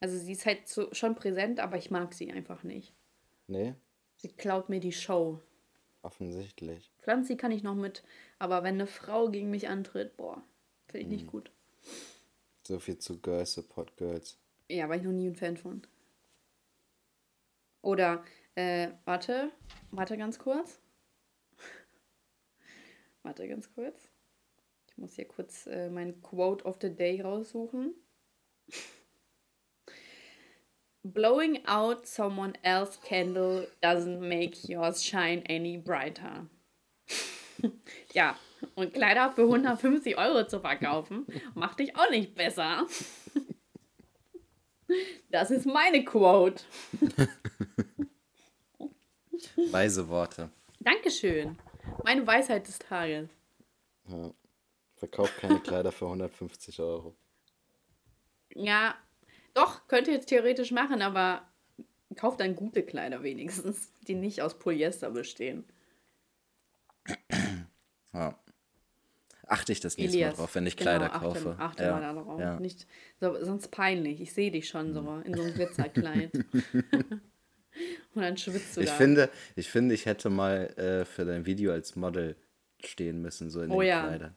Also sie ist halt so, schon präsent, aber ich mag sie einfach nicht. Nee? Sie klaut mir die Show. Offensichtlich. Pflanzi kann ich noch mit, aber wenn eine Frau gegen mich antritt, boah, finde ich hm. nicht gut. So viel zu Girls Support Girls. Ja, war ich noch nie ein Fan von. Oder, äh, warte, warte ganz kurz. warte ganz kurz. Ich muss hier kurz äh, mein Quote of the Day raussuchen. Blowing out someone else's candle doesn't make yours shine any brighter. ja, und Kleider für 150 Euro zu verkaufen, macht dich auch nicht besser. Das ist meine Quote. Weise Worte. Dankeschön. Meine Weisheit des Tages. Ja. Verkauf keine Kleider für 150 Euro. Ja, doch, könnte jetzt theoretisch machen, aber kauf dann gute Kleider wenigstens, die nicht aus Polyester bestehen. Ja. Achte ich das nächste Mal drauf, wenn ich genau, Kleider achte, kaufe. Achte ja. mal darauf. Ja. Nicht, so, sonst peinlich. Ich sehe dich schon so in so einem Glitzerkleid. Und dann schwitzt du ich da. Finde, ich finde, ich hätte mal äh, für dein Video als Model stehen müssen, so in oh, den ja. Kleidern.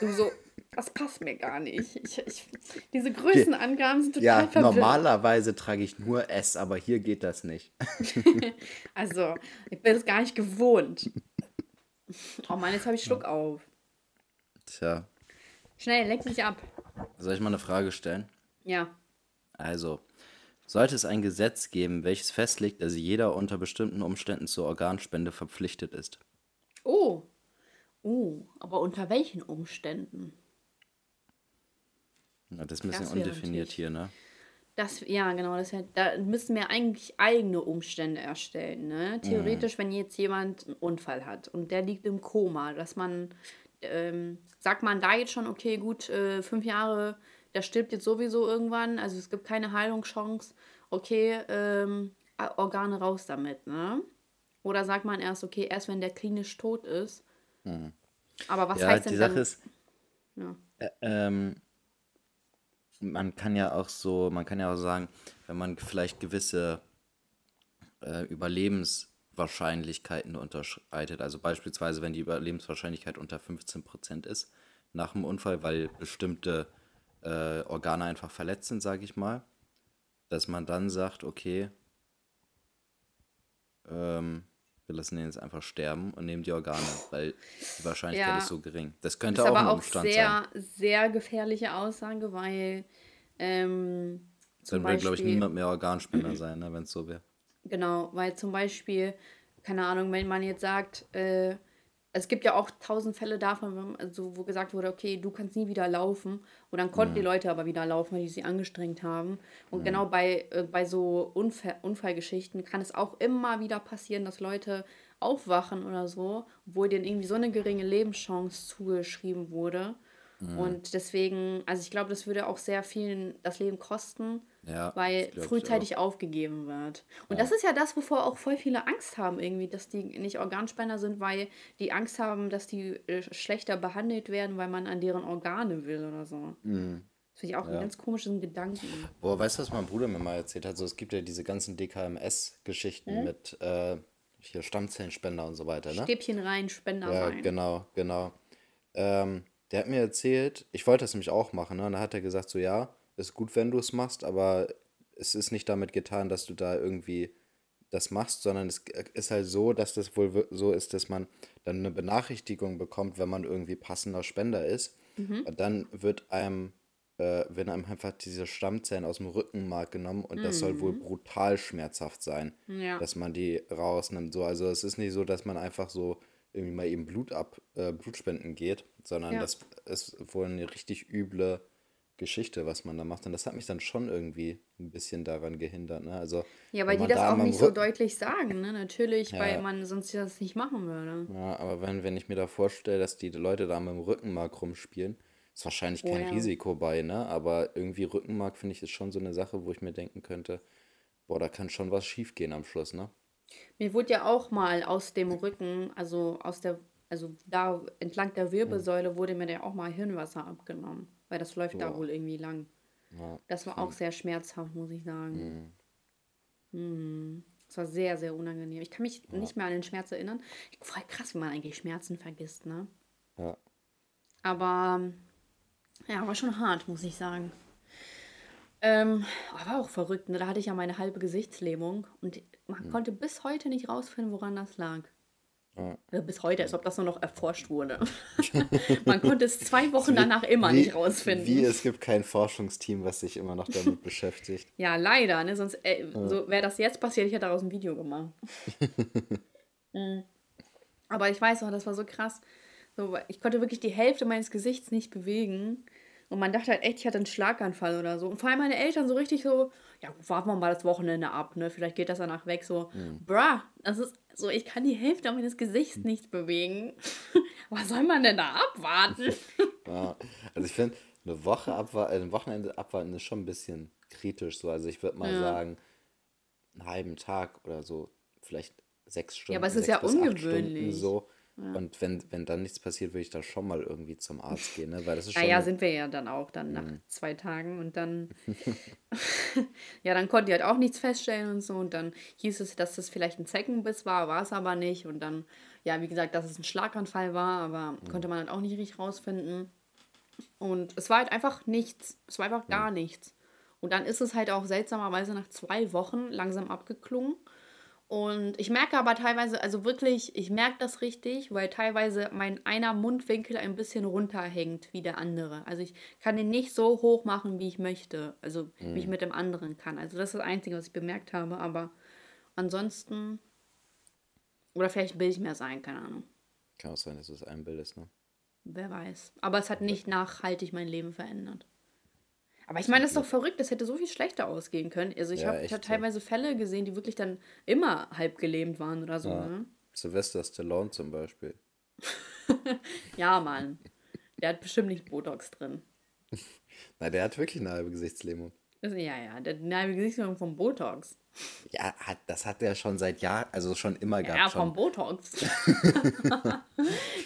Du so, das passt mir gar nicht. Ich, ich, diese Größenangaben sind total Ja, verwirrend. normalerweise trage ich nur S, aber hier geht das nicht. also, ich bin es gar nicht gewohnt. Oh Mann, jetzt habe ich Schluck auf. Tja. Schnell, leck mich ab. Soll ich mal eine Frage stellen? Ja. Also, sollte es ein Gesetz geben, welches festlegt, dass jeder unter bestimmten Umständen zur Organspende verpflichtet ist? Oh. Oh, aber unter welchen Umständen? Ja, das ist ein bisschen undefiniert hier, ne? Das, ja, genau, das da müssen wir eigentlich eigene Umstände erstellen. Ne? Theoretisch, mhm. wenn jetzt jemand einen Unfall hat und der liegt im Koma, dass man, ähm, sagt man da jetzt schon, okay, gut, äh, fünf Jahre, der stirbt jetzt sowieso irgendwann, also es gibt keine Heilungschance, okay, ähm, Organe raus damit, ne? Oder sagt man erst, okay, erst wenn der klinisch tot ist. Mhm. Aber was ja, heißt denn die Sache dann? Ist, ja. Äh, ähm, man kann ja auch so, man kann ja auch sagen, wenn man vielleicht gewisse äh, Überlebenswahrscheinlichkeiten unterschreitet, also beispielsweise, wenn die Überlebenswahrscheinlichkeit unter 15% ist nach dem Unfall, weil bestimmte äh, Organe einfach verletzt sind, sage ich mal, dass man dann sagt, okay, ähm, wir lassen den jetzt einfach sterben und nehmen die Organe, weil die Wahrscheinlichkeit ja. ist so gering. Das könnte ist auch aber ein Umstand auch sehr, sein. sehr gefährliche Aussage, weil ähm, dann würde, glaube ich, niemand mehr Organspender sein, ne, wenn es so wäre. Genau, weil zum Beispiel, keine Ahnung, wenn man jetzt sagt, äh, es gibt ja auch tausend Fälle davon, also wo gesagt wurde, okay, du kannst nie wieder laufen. Und dann konnten mhm. die Leute aber wieder laufen, weil die sich angestrengt haben. Und mhm. genau bei, äh, bei so Unfall, Unfallgeschichten kann es auch immer wieder passieren, dass Leute aufwachen oder so, obwohl denen irgendwie so eine geringe Lebenschance zugeschrieben wurde. Mhm. Und deswegen, also ich glaube, das würde auch sehr vielen das Leben kosten, ja, weil frühzeitig aufgegeben wird. Und ja. das ist ja das, wovor auch voll viele Angst haben, irgendwie, dass die nicht Organspender sind, weil die Angst haben, dass die äh, schlechter behandelt werden, weil man an deren Organe will oder so. Mhm. Das finde ich auch ja. einen ganz komischen Gedanken. Boah, weißt du, was mein Bruder mir mal erzählt hat? Also, es gibt ja diese ganzen DKMS-Geschichten hm? mit äh, hier Stammzellenspender und so weiter, ne? Stäbchen rein, Spender ja, rein. Genau, genau. Ähm, der hat mir erzählt, ich wollte das nämlich auch machen, ne? Und da hat er gesagt, so ja, ist gut, wenn du es machst, aber es ist nicht damit getan, dass du da irgendwie das machst, sondern es ist halt so, dass das wohl so ist, dass man dann eine Benachrichtigung bekommt, wenn man irgendwie passender Spender ist. Mhm. Und dann wird einem, äh, werden einem einfach diese Stammzellen aus dem Rückenmark genommen und mhm. das soll wohl mhm. brutal schmerzhaft sein, ja. dass man die rausnimmt. So, also es ist nicht so, dass man einfach so irgendwie mal eben Blut ab, äh, Blutspenden geht, sondern ja. das ist wohl eine richtig üble Geschichte, was man da macht. Und das hat mich dann schon irgendwie ein bisschen daran gehindert. Ne? Also, ja, weil die das da auch nicht so deutlich sagen, ne? Natürlich, ja. weil man sonst das nicht machen würde. Ja, aber wenn, wenn ich mir da vorstelle, dass die Leute da mit dem Rückenmark rumspielen, ist wahrscheinlich kein oh, ja. Risiko bei, ne? Aber irgendwie Rückenmark, finde ich, ist schon so eine Sache, wo ich mir denken könnte, boah, da kann schon was schiefgehen am Schluss, ne? Mir wurde ja auch mal aus dem Rücken, also aus der, also da entlang der Wirbelsäule, wurde mir ja auch mal Hirnwasser abgenommen, weil das läuft wow. da wohl irgendwie lang. Ja. Das war auch sehr schmerzhaft, muss ich sagen. Mhm. Mhm. Das war sehr, sehr unangenehm. Ich kann mich ja. nicht mehr an den Schmerz erinnern. Voll krass, wie man eigentlich Schmerzen vergisst, ne? Ja. Aber ja, war schon hart, muss ich sagen. Ähm, war auch verrückt, ne? Da hatte ich ja meine halbe Gesichtslähmung und man hm. konnte bis heute nicht rausfinden, woran das lag. Ja. Bis heute, als ob das nur noch erforscht wurde. Man konnte es zwei Wochen danach immer wie, nicht rausfinden. Wie, es gibt kein Forschungsteam, was sich immer noch damit beschäftigt. Ja, leider, ne? Sonst, äh, ja. so wäre das jetzt passiert, ich hätte daraus ein Video gemacht. mhm. Aber ich weiß auch, das war so krass. So, ich konnte wirklich die Hälfte meines Gesichts nicht bewegen. Und man dachte halt echt, ich hatte einen Schlaganfall oder so. Und vor allem meine Eltern so richtig so, ja, warten wir mal das Wochenende ab, ne? Vielleicht geht das danach weg. So, mhm. bruh, das ist so, ich kann die Hälfte meines Gesichts mhm. nicht bewegen. Was soll man denn da abwarten? ja, also ich finde, eine Woche abwarten, also ein Wochenende abwarten ist schon ein bisschen kritisch. So. Also ich würde mal ja. sagen, einen halben Tag oder so, vielleicht sechs Stunden. Ja, aber es ist ja ungewöhnlich. so. Ja. Und wenn, wenn dann nichts passiert, würde ich da schon mal irgendwie zum Arzt gehen, ne? Weil das ist schon. Ja, ja, sind wir ja dann auch dann nach mhm. zwei Tagen und dann. ja, dann konnte ich halt auch nichts feststellen und so. Und dann hieß es, dass das vielleicht ein Zeckenbiss war, war es aber nicht. Und dann, ja, wie gesagt, dass es ein Schlaganfall war, aber mhm. konnte man dann auch nicht richtig rausfinden. Und es war halt einfach nichts. Es war einfach gar mhm. nichts. Und dann ist es halt auch seltsamerweise nach zwei Wochen langsam abgeklungen. Und ich merke aber teilweise, also wirklich, ich merke das richtig, weil teilweise mein einer Mundwinkel ein bisschen runterhängt wie der andere. Also ich kann den nicht so hoch machen, wie ich möchte. Also mhm. wie ich mhm. mit dem anderen kann. Also das ist das Einzige, was ich bemerkt habe. Aber ansonsten. Oder vielleicht bilde ich mir das ein, keine Ahnung. Kann auch sein, dass du es einbildest, ne? Wer weiß. Aber es hat nicht nachhaltig mein Leben verändert. Aber ich meine, das ist doch verrückt, das hätte so viel schlechter ausgehen können. Also ich ja, habe hab teilweise Fälle gesehen, die wirklich dann immer halb gelähmt waren oder so. Ja. Ne? Sylvester Stallone zum Beispiel. ja, Mann. Der hat bestimmt nicht Botox drin. Na, der hat wirklich eine halbe Gesichtslähmung. Ja, ja, der hat eine halbe Gesichtslähmung vom Botox. Ja, hat, das hat er schon seit Jahren, also schon immer gehabt. Ja, vom Botox.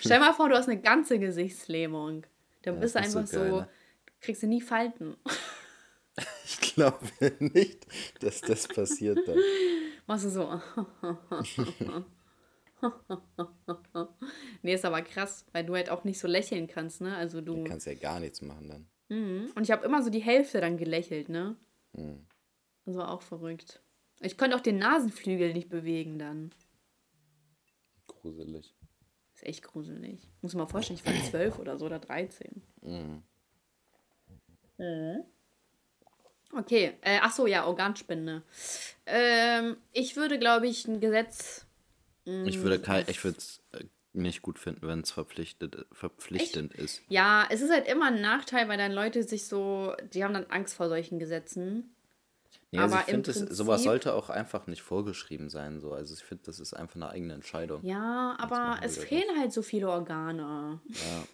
Stell mal vor, du hast eine ganze Gesichtslähmung. Dann ja, bist du einfach so, so? Kriegst du nie Falten. Ich glaube nicht, dass das passiert dann. Machst du so. nee, ist aber krass, weil du halt auch nicht so lächeln kannst, ne? Also du. Du kannst ja gar nichts machen dann. Mhm. Und ich habe immer so die Hälfte dann gelächelt, ne? Mhm. Das war auch verrückt. Ich konnte auch den Nasenflügel nicht bewegen dann. Gruselig. Ist echt gruselig. Muss man mal vorstellen, ich war zwölf oder so oder 13. Mhm. Mhm. Okay, äh, ach so, ja, Organspende. Ähm, ich würde, glaube ich, ein Gesetz. Mh, ich würde mm, ich würde es äh, nicht gut finden, wenn es verpflichtet, verpflichtend Echt? ist. Ja, es ist halt immer ein Nachteil, weil dann Leute sich so, die haben dann Angst vor solchen Gesetzen. Nee, also ich finde, sowas sollte auch einfach nicht vorgeschrieben sein. So. Also ich finde, das ist einfach eine eigene Entscheidung. Ja, aber es fehlen halt so viele Organe. Ja.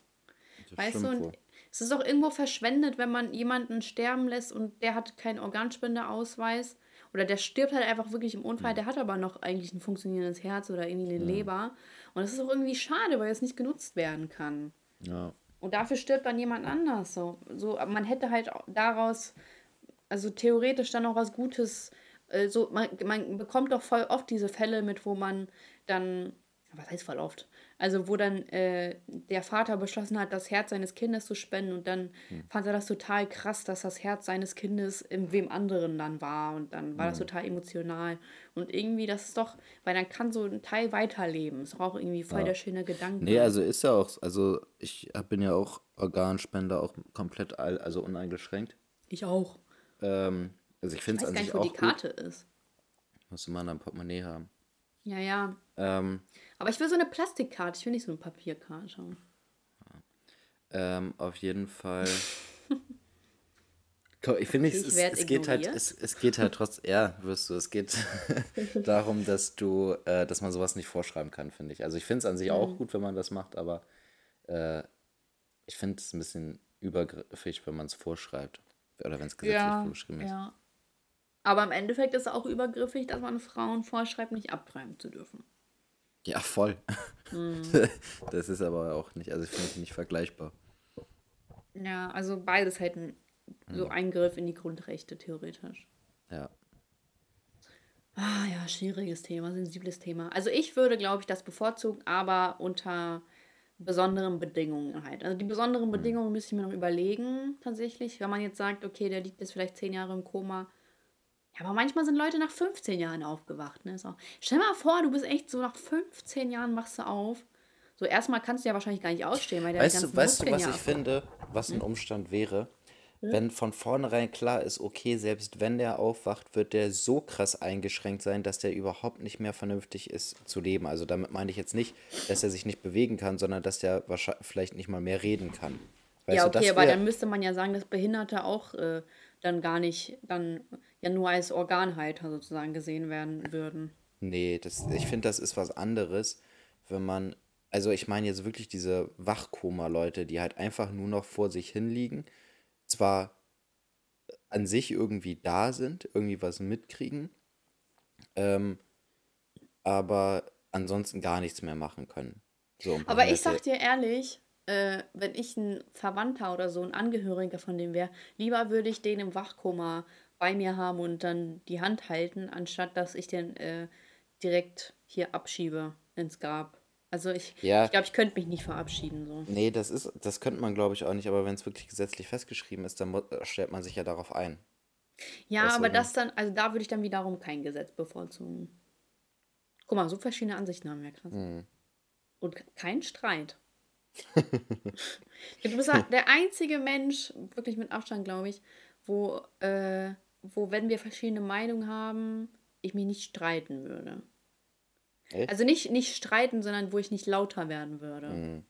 Weißt du, und es ist auch irgendwo verschwendet, wenn man jemanden sterben lässt und der hat keinen Organspendeausweis oder der stirbt halt einfach wirklich im Unfall, der hat aber noch eigentlich ein funktionierendes Herz oder irgendwie eine mhm. Leber. Und das ist auch irgendwie schade, weil es nicht genutzt werden kann. Ja. Und dafür stirbt dann jemand anders. So, so man hätte halt daraus, also theoretisch dann auch was Gutes. Äh, so, man, man bekommt doch voll oft diese Fälle mit, wo man dann, was heißt voll oft? Also wo dann äh, der Vater beschlossen hat, das Herz seines Kindes zu spenden und dann hm. fand er das total krass, dass das Herz seines Kindes in wem anderen dann war und dann war hm. das total emotional und irgendwie das ist doch, weil dann kann so ein Teil weiterleben. Ist auch irgendwie voll ja. der schöne Gedanke. Nee, also ist ja auch, also ich bin ja auch Organspender, auch komplett all, also uneingeschränkt. Ich auch. Ähm, also ich finde es an sich auch. Ich weiß gar nicht, wo die Karte gut. ist. Musst du mal in deinem Portemonnaie haben. Ja, ja. Ähm, aber ich will so eine Plastikkarte, ich will nicht so eine Papierkarte. Ähm, auf jeden Fall. ich finde, es, es, es geht halt, es, es geht halt trotzdem, ja, wirst du, es geht darum, dass du, äh, dass man sowas nicht vorschreiben kann, finde ich. Also ich finde es an sich mhm. auch gut, wenn man das macht, aber äh, ich finde es ein bisschen übergriffig, wenn man es vorschreibt. Oder wenn es gesetzlich ja, vorgeschrieben ist. Ja. Aber im Endeffekt ist es auch übergriffig, dass man Frauen vorschreibt, nicht abtreiben zu dürfen. Ja, voll. Mhm. Das ist aber auch nicht, also ich finde es nicht vergleichbar. Ja, also beides halt ein so mhm. Eingriff in die Grundrechte, theoretisch. Ja. Ah ja, schwieriges Thema, sensibles Thema. Also ich würde, glaube ich, das bevorzugen, aber unter besonderen Bedingungen halt. Also die besonderen mhm. Bedingungen müsste ich mir noch überlegen, tatsächlich. Wenn man jetzt sagt, okay, der liegt jetzt vielleicht zehn Jahre im Koma, Ja, aber manchmal sind Leute nach 15 Jahren aufgewacht. Ne? So. Stell mal vor, du bist echt so nach 15 Jahren wachst du auf. So erstmal kannst du ja wahrscheinlich gar nicht ausstehen, weil der Weißt du, weißt du, was ja ich abbauen. finde, was ein Umstand wäre? Wenn von vornherein klar ist, okay, selbst wenn der aufwacht, wird der so krass eingeschränkt sein, dass der überhaupt nicht mehr vernünftig ist zu leben. Also damit meine ich jetzt nicht, dass er sich nicht bewegen kann, sondern dass der wahrscheinlich vielleicht nicht mal mehr reden kann. Weißt Ja, du, okay, aber wär- dann müsste man ja sagen, dass Behinderte auch äh, dann gar nicht, dann ja nur als Organhalter sozusagen gesehen werden würden. Nee, das, ich finde, das ist was anderes, wenn man, also ich meine jetzt wirklich diese Wachkoma-Leute, die halt einfach nur noch vor sich hinliegen, zwar an sich irgendwie da sind, irgendwie was mitkriegen, ähm, aber ansonsten gar nichts mehr machen können. So, Aber ich sag dir ehrlich, äh, wenn ich ein Verwandter oder so, ein Angehöriger von dem wäre, lieber würde ich den im Wachkoma bei mir haben und dann die Hand halten, anstatt dass ich den äh, direkt hier abschiebe ins Grab. Also ich Ja. ich, glaube, ich könnte mich nicht verabschieden so. Nee, das ist, das könnte man glaube ich auch nicht, aber wenn es wirklich gesetzlich festgeschrieben ist, dann mu- stellt man sich ja darauf ein. Ja, du, aber das dann, also da würde ich dann wiederum kein Gesetz bevorzugen. Guck mal, so verschiedene Ansichten haben wir krass. Hm. Und kein Streit. du bist halt der einzige Mensch, wirklich mit Abstand, glaube ich, wo, äh, wo, wenn wir verschiedene Meinungen haben, ich mich nicht streiten würde. Echt? Also nicht, nicht streiten, sondern wo ich nicht lauter werden würde.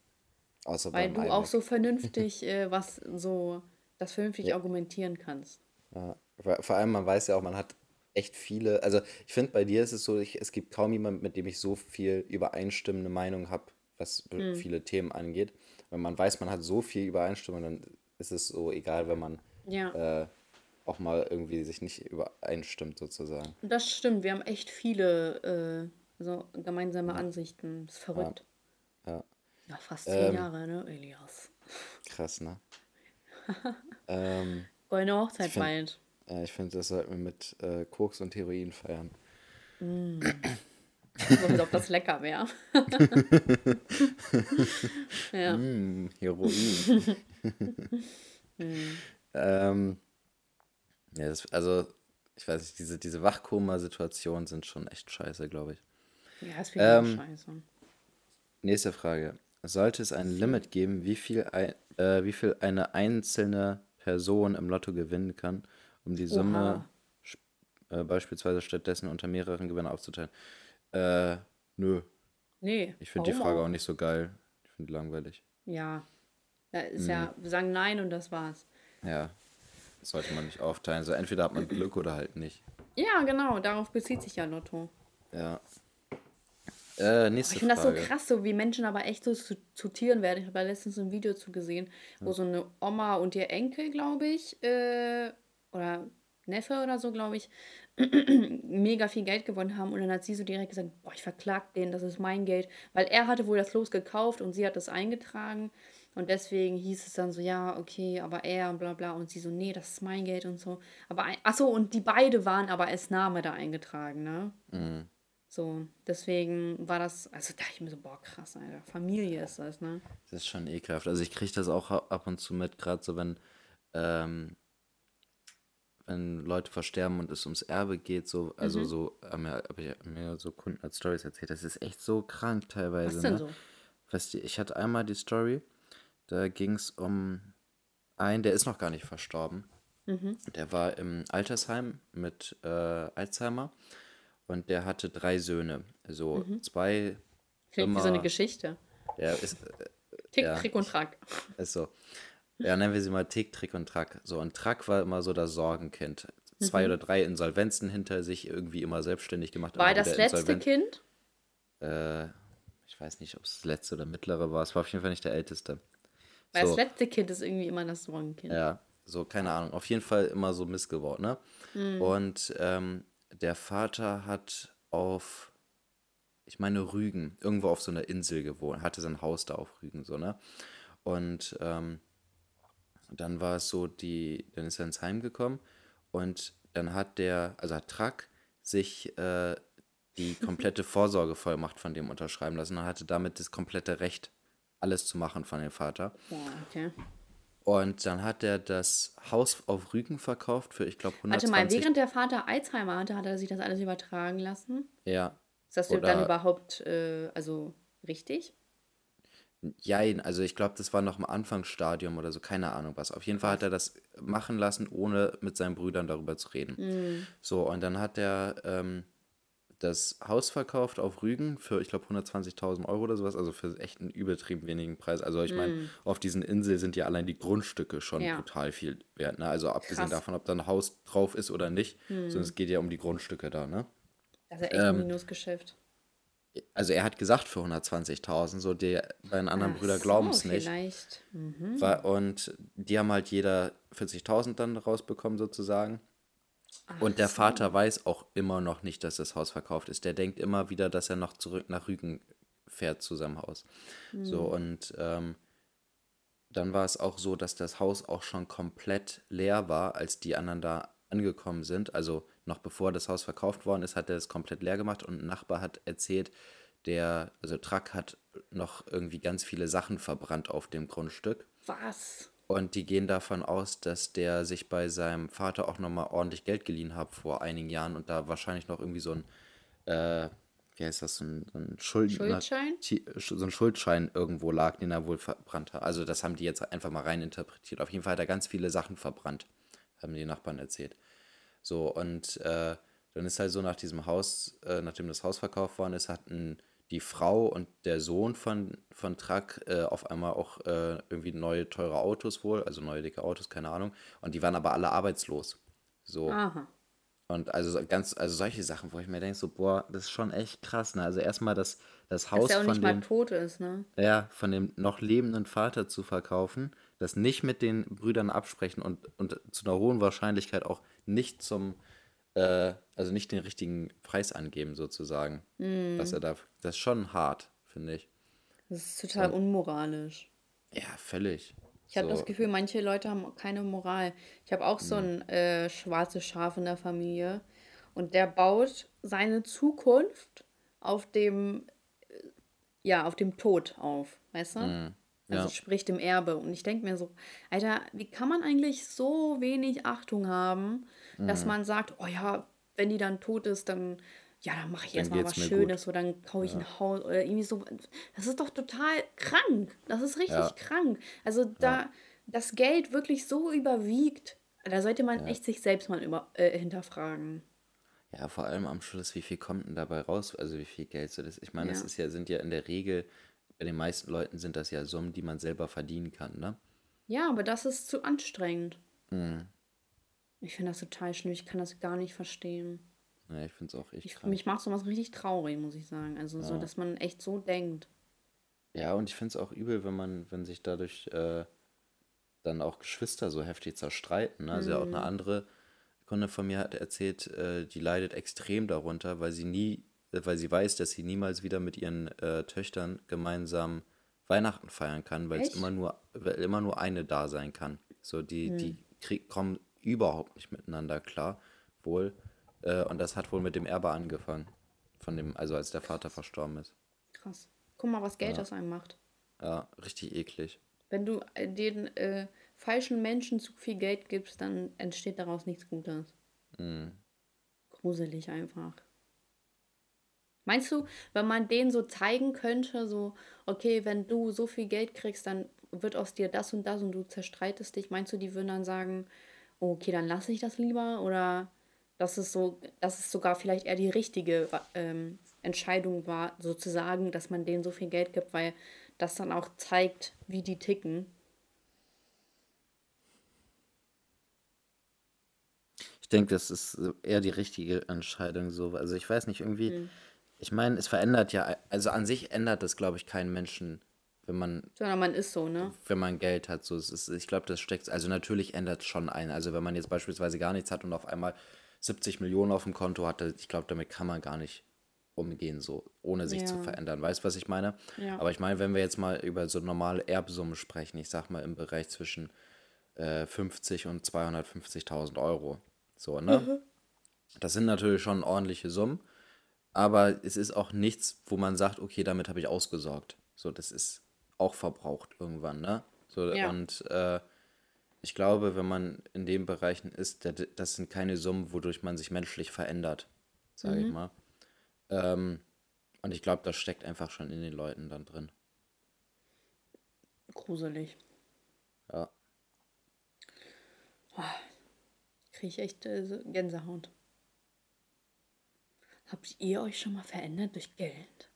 Außer Weil du auch so vernünftig, äh, was so, das vernünftig argumentieren kannst. Ja, vor allem, man weiß ja auch, man hat echt viele, also ich finde, bei dir ist es so, ich, es gibt kaum jemanden, mit dem ich so viel übereinstimmende Meinung habe, was be- Hm. viele Themen angeht. Wenn man weiß, man hat so viel Übereinstimmung, dann ist es so egal, wenn man Ja. äh, auch mal irgendwie sich nicht übereinstimmt, sozusagen. Das stimmt, wir haben echt viele äh, so gemeinsame Ansichten. Das ist verrückt. Ja, Ja, fast zehn Jahre, ne, Elias? krass, ne? ähm, Goldene Hochzeit Ich bald. ja, ich finde, das sollten wir mit äh, Koks und Heroin feiern. So, als ob das lecker wäre. ja. Mm, Heroin. ähm, ja, das, also, ich weiß nicht, diese, diese Wachkoma-Situationen sind schon echt scheiße, glaube ich. ja, das finde ich Ähm, auch scheiße. Nächste Frage. Sollte es ein Limit geben, wie viel, ein, äh, wie viel eine einzelne Person im Lotto gewinnen kann, um die Summe äh, beispielsweise stattdessen unter mehreren Gewinnern aufzuteilen? Äh, nö. Nee. Ich finde die Frage auch nicht so geil. Ich finde die langweilig. Ja. Da ist Mhm. ja, wir sagen nein und das war's. Ja. Sollte man nicht aufteilen. So entweder hat man Glück oder halt nicht. Ja, genau, darauf bezieht sich ja Lotto. Ja. Äh, nächste Ich finde das so krass, so wie Menschen aber echt so zu, zu Tieren werden. Ich habe da letztens ein Video zu gesehen, wo so eine Oma und ihr Enkel, glaube ich, äh, oder Neffe oder so, glaube ich, mega viel Geld gewonnen haben. Und dann hat sie so direkt gesagt, boah, ich verklag den, das ist mein Geld. Weil er hatte wohl das Los gekauft und sie hat das eingetragen. Und deswegen hieß es dann so, ja, okay, aber er und bla bla. Und sie so, nee, das ist mein Geld und so. Aber, achso, und die beide waren aber als Name da eingetragen, ne? Mhm. So, deswegen war das, also dachte ich mir so, boah, krass, Alter. Familie ist das, ne? Das ist schon ekelhaft. Also ich kriege das auch ab und zu mit, gerade so, wenn, ähm, wenn Leute versterben und es ums Erbe geht, so, also so, haben hab ich mir so Kunden als Stories erzählt. Das ist echt so krank teilweise. Was denn ne? so? Weißt du, ich hatte einmal die Story, da ging es um einen, der ist noch gar nicht verstorben. Mhm. Der war im Altersheim mit äh, Alzheimer und der hatte drei Söhne. Also zwei Mhm. Klingt wie so eine immer- Geschichte. Der ist, äh, Tick, ja, Trick und Track. ist so. Ja, nennen wir sie mal Tick, Trick und Track. So, und Track war immer so das Sorgenkind. Zwei oder drei Insolvenzen hinter sich, irgendwie immer selbstständig gemacht. Mhm. War immer das letzte. Kind? Äh, ich weiß nicht, ob es das letzte oder mittlere war. Es war auf jeden Fall nicht der älteste. Weil So. das letzte Kind ist irgendwie immer das Sorgenkind. Ja, so, keine Ahnung. Auf jeden Fall immer so missgebaut, ne? Und ähm, der Vater hat auf, ich meine, Rügen, irgendwo auf so einer Insel gewohnt, hatte sein Haus da auf Rügen, so, ne? Und ähm, dann war es so, die, dann ist er ins Heim gekommen und dann hat der, also hat Track sich äh, die komplette Vorsorgevollmacht von dem unterschreiben lassen und hatte damit das komplette Recht, alles zu machen von dem Vater. Boah, okay. Und dann hat er das Haus auf Rügen verkauft für, ich glaube, Warte mal, während der Vater Alzheimer hatte, hat er sich das alles übertragen lassen? Ja. Ist das dann Oder überhaupt, äh, also richtig? Jein, also ich glaube, das war noch im Anfangsstadium oder so, keine Ahnung was. Auf jeden Fall hat er das machen lassen, ohne mit seinen Brüdern darüber zu reden. Hm. So, und dann hat er ähm, das Haus verkauft auf Rügen für, ich glaube, 120.000 Euro oder sowas, also für echt einen übertrieben wenigen Preis. Also ich meine, auf diesen Inseln sind ja allein die Grundstücke schon Hm. Ja. brutal viel wert. Ne? Also abgesehen Krass. Hm. davon, ob da ein Haus drauf ist oder nicht, sondern es geht ja um die Grundstücke da, ne? Das ist ja echt ein Ähm, Minusgeschäft. Also er hat gesagt für 120.000, so die beiden anderen Ach Brüder so, glauben es nicht. vielleicht. Mhm. War, und die haben halt jeder 40.000 dann rausbekommen sozusagen. Und der Vater weiß auch immer noch nicht, dass das Haus verkauft ist. Der denkt immer wieder, dass er noch zurück nach Rügen fährt zu seinem Haus. So, und ähm, dann war es auch so, dass das Haus auch schon komplett leer war, als die anderen da angekommen sind. Also noch bevor das Haus verkauft worden ist, hat er es komplett leer gemacht und ein Nachbar hat erzählt, der, also Track hat noch irgendwie ganz viele Sachen verbrannt auf dem Grundstück. Was? Und die gehen davon aus, dass der sich bei seinem Vater auch nochmal ordentlich Geld geliehen hat vor einigen Jahren und da wahrscheinlich noch irgendwie so ein, äh, wie heißt das, so ein, so ein Schuldschein? So ein Schuldschein irgendwo lag, den er wohl verbrannt hat. Also das haben die jetzt einfach mal rein interpretiert. Auf jeden Fall hat er ganz viele Sachen verbrannt, haben die Nachbarn erzählt. So, und äh, dann ist halt so nach diesem Haus, äh, nachdem das Haus verkauft worden ist, hatten die Frau und der Sohn von, von Truck äh, auf einmal auch äh, irgendwie neue teure Autos wohl, also neue dicke Autos, keine Ahnung. Und die waren aber alle arbeitslos. So. Aha. Und also so ganz, also solche Sachen, wo ich mir denke, so, boah, das ist schon echt krass, ne? Also erstmal das, das Dass Haus der auch von nicht mal dem, tot ist, ne? ja, von dem noch lebenden Vater zu verkaufen, das nicht mit den Brüdern absprechen und, und zu einer hohen Wahrscheinlichkeit auch nicht zum, äh, also nicht den richtigen Preis angeben, sozusagen. Mhm. Was er da, das ist schon hart, finde ich. Das ist total unmoralisch. Ja, völlig. Ich habe So, das Gefühl, manche Leute haben keine Moral. Ich habe auch so ein äh, schwarzes Schaf in der Familie und der baut seine Zukunft auf dem, äh, ja, auf dem Tod auf, weißt du? Also ja. sprich dem Erbe. Und ich denke mir so, Alter, wie kann man eigentlich so wenig Achtung haben, dass man sagt, oh ja, wenn die dann tot ist, dann, ja, dann mache ich Dann erstmal geht's was mir gut. Schönes oder dann kaufe ich ein Haus oder irgendwie so. Das ist doch total krank. Das ist richtig Ja. krank. Also da das Geld wirklich so überwiegt, da sollte man echt sich selbst mal über, äh, hinterfragen. Ja, vor allem am Schluss, wie viel kommt denn dabei raus? Also wie viel Geld so das? Ich meine, das Ja. ist ja, sind ja in der Regel, bei den meisten Leuten sind das ja Summen, die man selber verdienen kann, ne? Ja, aber das ist zu anstrengend. Mhm. Ich finde das total schlimm. Ich kann das gar nicht verstehen. Ja, ich finde es auch echt Ich, krank. mich macht sowas richtig traurig, muss ich sagen. Also so, dass man echt so denkt. Ja, und ich finde es auch übel, wenn man, wenn sich dadurch äh, dann auch Geschwister so heftig zerstreiten. Ne? Also ja auch eine andere Kunde von mir hat erzählt, äh, die leidet extrem darunter, weil sie nie, weil sie weiß, dass sie niemals wieder mit ihren äh, Töchtern gemeinsam Weihnachten feiern kann, weil es Echt? immer nur, weil immer nur eine da sein kann. So, die, die krieg, kommen überhaupt nicht miteinander klar, wohl. Äh, und das hat wohl mit dem Erbe angefangen. Von dem, also als der Vater verstorben ist. Krass. Guck mal, was Geld aus einem macht. Ja, richtig eklig. Wenn du äh, den äh, falschen Menschen zu viel Geld gibst, dann entsteht daraus nichts Gutes. Mhm. Gruselig einfach. Meinst du, wenn man denen so zeigen könnte, so, okay, wenn du so viel Geld kriegst, dann wird aus dir das und das und du zerstreitest dich, meinst du, die würden dann sagen, oh, okay, dann lasse ich das lieber? Oder dass es so, dass es sogar vielleicht eher die richtige ähm, Entscheidung war, sozusagen, dass man denen so viel Geld gibt, weil das dann auch zeigt, wie die ticken. Ich denke, das ist eher die richtige Entscheidung so. Also ich weiß nicht, irgendwie, ich meine, es verändert ja, also an sich ändert das, glaube ich, keinen Menschen, wenn man, Sondern man ist so, ne? wenn man Geld hat. So, es ist, ich glaube, das steckt, also natürlich ändert es schon ein. Also wenn man jetzt beispielsweise gar nichts hat und auf einmal 70 Millionen auf dem Konto hatte, ich glaube, damit kann man gar nicht umgehen, so, ohne sich zu Ja. verändern. Weißt du, was ich meine? Ja. Aber ich meine, wenn wir jetzt mal über so normale Erbsummen sprechen, ich sag mal im Bereich zwischen äh, 50 und 250.000 Euro. So, ne? Das sind natürlich schon ordentliche Summen, aber es ist auch nichts, wo man sagt, okay, damit habe ich ausgesorgt. So, das ist auch verbraucht irgendwann, ne? So, Ja. und äh, ich glaube, wenn man in den Bereichen ist, da- das sind keine Summen, wodurch man sich menschlich verändert, sage ich Mhm. mal. Ähm, und ich glaube, das steckt einfach schon in den Leuten dann drin. Gruselig. Ja. Kriege ich echt äh, Gänsehaut. Habt ihr euch schon mal verändert durch Geld?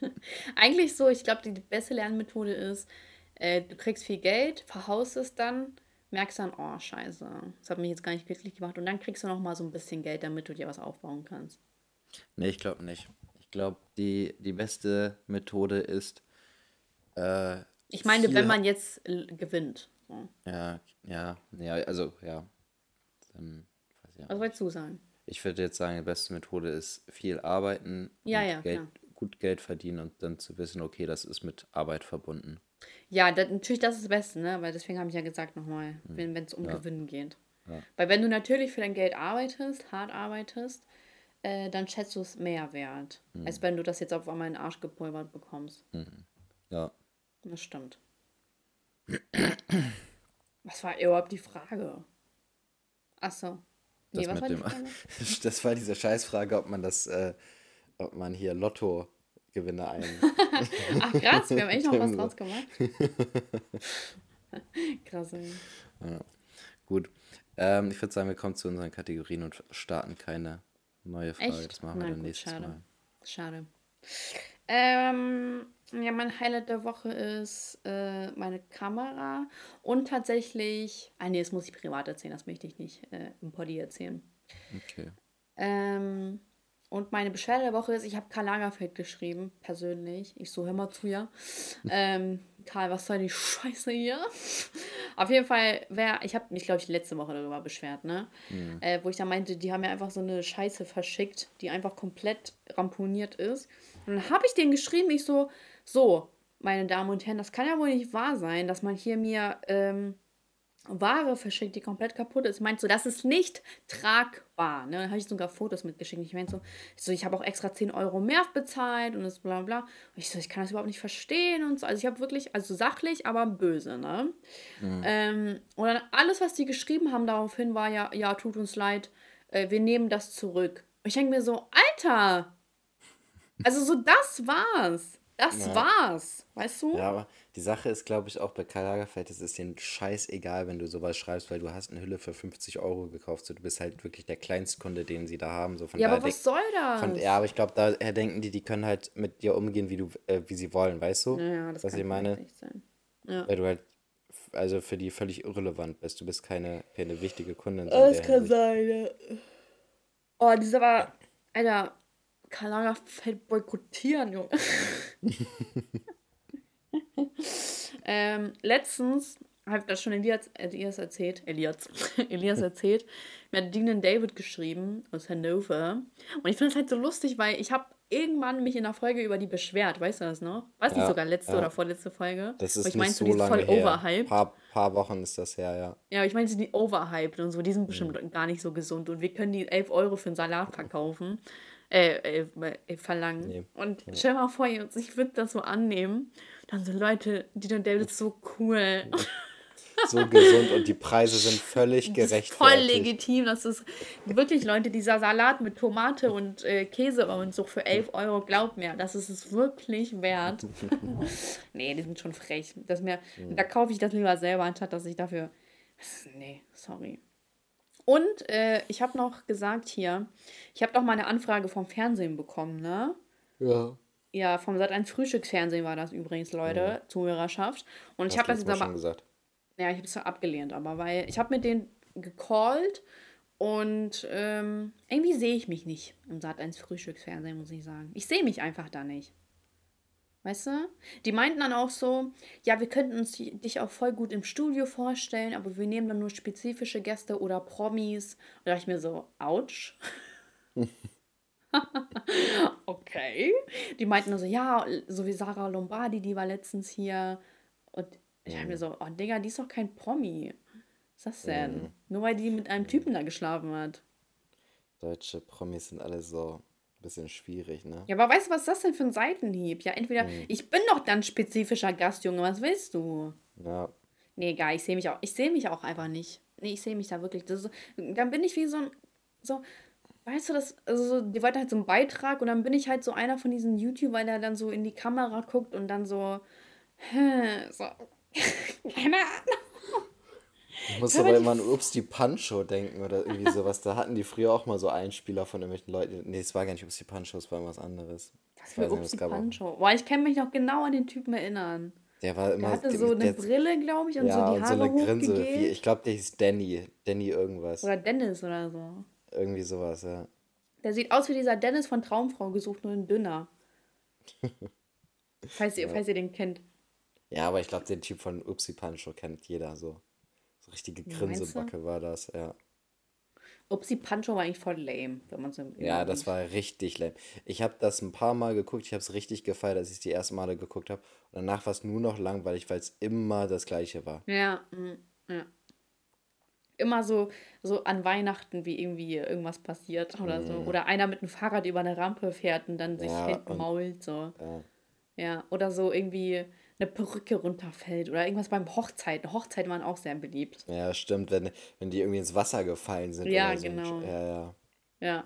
Eigentlich so, ich glaube, die, beste Lernmethode ist, äh, du kriegst viel Geld, verhaust es dann, merkst dann, oh, scheiße, das hat mich jetzt gar nicht glücklich gemacht. Und dann kriegst du noch mal so ein bisschen Geld, damit du dir was aufbauen kannst. Nee, ich glaube nicht. Ich glaube, die, die beste Methode ist, äh, Ich meine, viel wenn man jetzt gewinnt. So. Ja, ja, ja, also, ja. Dann, weiß ich Was wolltest du sagen? Ich würde jetzt sagen, die beste Methode ist viel arbeiten Ja, und ja, Geld, gut Geld verdienen und dann zu wissen, okay, das ist mit Arbeit verbunden. Ja, da, natürlich, das ist das Beste, ne? Weil deswegen habe ich ja gesagt nochmal, wenn es um Gewinnen geht. Weil wenn du natürlich für dein Geld arbeitest, hart arbeitest, äh, dann schätzt du es mehr wert, als wenn du das jetzt auf einmal in den Arsch gepulvert bekommst. Ja. Das stimmt. Was war überhaupt die Frage? Achso. Nee, Das war mit dem, das war diese Scheißfrage, ob man das, äh, ob man hier Lotto-Gewinne ein. Ach krass, wir haben echt noch was draus gemacht. krass. ey. Gut. Ähm, ich würde sagen, wir kommen zu unseren Kategorien und starten keine neue Frage. Echt? Das machen wir Na dann gut, nächstes schade. Mal. Schade. Ähm, ja, mein Highlight der Woche ist äh, meine Kamera und tatsächlich. Ah, nee, das muss ich privat erzählen, das möchte ich nicht äh, im Poddy erzählen. Okay. Ähm, und meine Beschwerde der Woche ist, ich habe Karl Lagerfeld geschrieben, persönlich. Ich so, hör mal zu, ja. ähm, Karl, was soll die Scheiße hier? Auf jeden Fall, wer, ich habe mich, glaube ich, letzte Woche darüber beschwert, ne? Äh, wo ich da meinte, die haben mir einfach so eine Scheiße verschickt, die einfach komplett ramponiert ist. Und dann habe ich denen geschrieben, ich so, so, meine Damen und Herren, das kann ja wohl nicht wahr sein, dass man hier mir ähm, Ware verschickt, die komplett kaputt ist. Meinst du, das ist nicht tragbar? Ne? Dann habe ich sogar Fotos mitgeschickt. Ich meinte so, ich, so, ich habe auch extra 10 Euro mehr bezahlt und das bla bla. Und ich so, ich kann das überhaupt nicht verstehen und so. Also ich habe wirklich, also sachlich, aber böse, ne? Ähm, und dann alles, was die geschrieben haben daraufhin, war ja, ja, tut uns leid, äh, wir nehmen das zurück. Und ich denke mir so, Alter! Also so, das war's. Das Ja. war's. Weißt du? Ja, aber die Sache ist, glaube ich, auch bei Karl Lagerfeld, es ist denen scheißegal, wenn du sowas schreibst, weil du hast eine Hülle für 50 Euro gekauft. So, du bist halt wirklich der Kleinstkunde, den sie da haben. So, von Ja, aber was soll das? Von, ja, aber ich glaube, daher denken die, die können halt mit dir umgehen, wie du, äh, wie sie wollen, weißt du? Ja, das Was kann ich meine? sein. Ja. Weil du halt, also für die völlig irrelevant bist. Du bist keine, keine wichtige Kundin. in Das kann Hinsicht. sein, ja. Oh, dieser war. Alter, Karl Lagerfeld boykottieren, Junge. Ähm, letztens habe ich das schon Elias, Elias erzählt. Elias. Elias erzählt. Mir hat Dean David geschrieben aus Hannover. Und ich finde das halt so lustig, weil ich habe irgendwann mich in der Folge über die beschwert. Weißt du das noch? Weiß nicht Ja, sogar letzte ja. oder vorletzte Folge. Das ist ich nicht meinte, so die lange voll her. overhyped. Paar, paar Wochen ist das her, ja. Ja, aber ich meine, sie sind overhyped und so. Die sind bestimmt gar nicht so gesund. Und wir können die 11 Euro für einen Salat verkaufen. Äh, äh, äh verlangen. Nee. Und stell mal vor, ich würde das so annehmen. Dann so, Leute, die und David ist so cool. So gesund und die Preise sind völlig gerecht. voll legitim. Das ist wirklich, Leute, dieser Salat mit Tomate und äh, Käse und so für 11 Euro, glaubt mir, das ist es wirklich wert. nee, die sind schon frech. Das mir, Da kaufe ich das lieber selber, anstatt dass ich dafür. Nee, sorry. Und äh, ich habe noch gesagt hier, ich habe doch mal eine Anfrage vom Fernsehen bekommen, ne? Ja. Ja, vom Sat1 Frühstücksfernsehen war das übrigens, Leute, Zuhörerschaft. Und ich habe das jetzt aber schon gesagt. ja, ich habe es abgelehnt, aber weil ich habe mit denen gecallt und ähm, irgendwie sehe ich mich nicht im Sat 1 Frühstücksfernsehen, muss ich sagen. Ich sehe mich einfach da nicht. Weißt du? Die meinten dann auch so, ja, wir könnten uns dich auch voll gut im Studio vorstellen, aber wir nehmen dann nur spezifische Gäste oder Promis. Und da dachte ich mir so, ouch. okay. Die meinten also, ja, so wie Sarah Lombardi, die war letztens hier. Und ich dachte mir so, oh Digga, die ist doch kein Promi. Was ist das denn? Nur weil die mit einem Typen da geschlafen hat. Deutsche Promis sind alle so bisschen schwierig, ne? Ja, aber weißt du, was ist das denn für ein Seitenhieb? Ja, entweder, ich bin doch dann spezifischer Gast, Junge, was willst du? Ja. Nee, egal, ich sehe mich auch. Ich sehe mich auch einfach nicht. Nee, ich sehe mich da wirklich. Das ist, dann bin ich wie so ein. So, weißt du, das, also so, die wollten halt so einen Beitrag und dann bin ich halt so einer von diesen YouTubern, der dann so in die Kamera guckt und dann so. So. Keine Ahnung. Ich muss aber immer an Ups die Pancho denken oder irgendwie sowas. Da hatten die früher auch mal so Einspieler von irgendwelchen Leuten. Nee, es war gar nicht Ups die Pancho, es war was anderes. Was für Ups die Pancho? Boah, ich kann mich noch genau an den Typen erinnern. Der war immer. Der hatte so eine der, Brille, glaube ich, und ja, so die Haare und so eine Grinse. Wie, ich glaube, der hieß Danny. Danny irgendwas. Oder Dennis oder so. Irgendwie sowas, ja. Der sieht aus wie dieser Dennis von Traumfrau gesucht, nur ein dünner. falls, ihr, ja. falls ihr den kennt. Ja, aber ich glaube, den Typ von Upsi Pancho kennt jeder so. Richtige Grinsebacke war das, ja. Upsi Pancho war eigentlich voll lame, wenn man so. Ja, das war richtig lame. Ich habe das ein paar Mal geguckt, ich habe es richtig gefeiert, als ich es die ersten Male geguckt habe. Und danach war es nur noch langweilig, weil es immer das gleiche war. Ja, mm, ja. Immer so, so an Weihnachten, wie irgendwie irgendwas passiert oder mm. so. Oder einer mit dem Fahrrad über eine Rampe fährt und dann sich ja, hinten mault, so. Ja. ja. Oder so irgendwie eine Perücke runterfällt oder irgendwas beim Hochzeiten. Hochzeiten waren auch sehr beliebt. Ja, stimmt, wenn, wenn die irgendwie ins Wasser gefallen sind. Ja, so. genau. Ja, ja. Ja.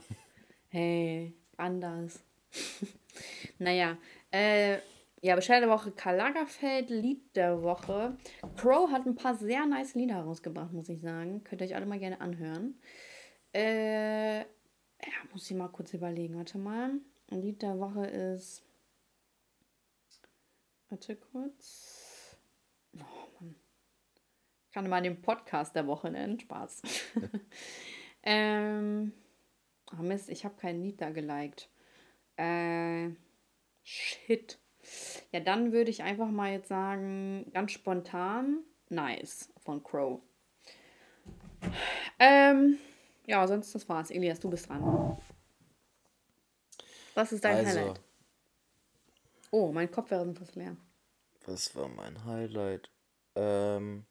Hey, anders. naja, äh, ja, Bescheid der Woche Karl Lagerfeld, Lied der Woche. Crow hat ein paar sehr nice Lieder herausgebracht, muss ich sagen. Könnt ihr euch alle mal gerne anhören. Äh, ja, muss ich mal kurz überlegen. Warte mal. Lied der Woche ist Warte kurz. Oh Mann. Ich kann mal den Podcast der Woche nennen. Spaß. ähm. Oh Mist, ich habe kein Lied da geliked. Äh. Shit. Ja, dann würde ich einfach mal jetzt sagen, ganz spontan, nice von Crow. Ähm, ja, sonst das war's. Elias, du bist dran. Was ist dein also, Highlight? Oh, mein Kopf wäre fast leer. Was war mein Highlight? Ähm,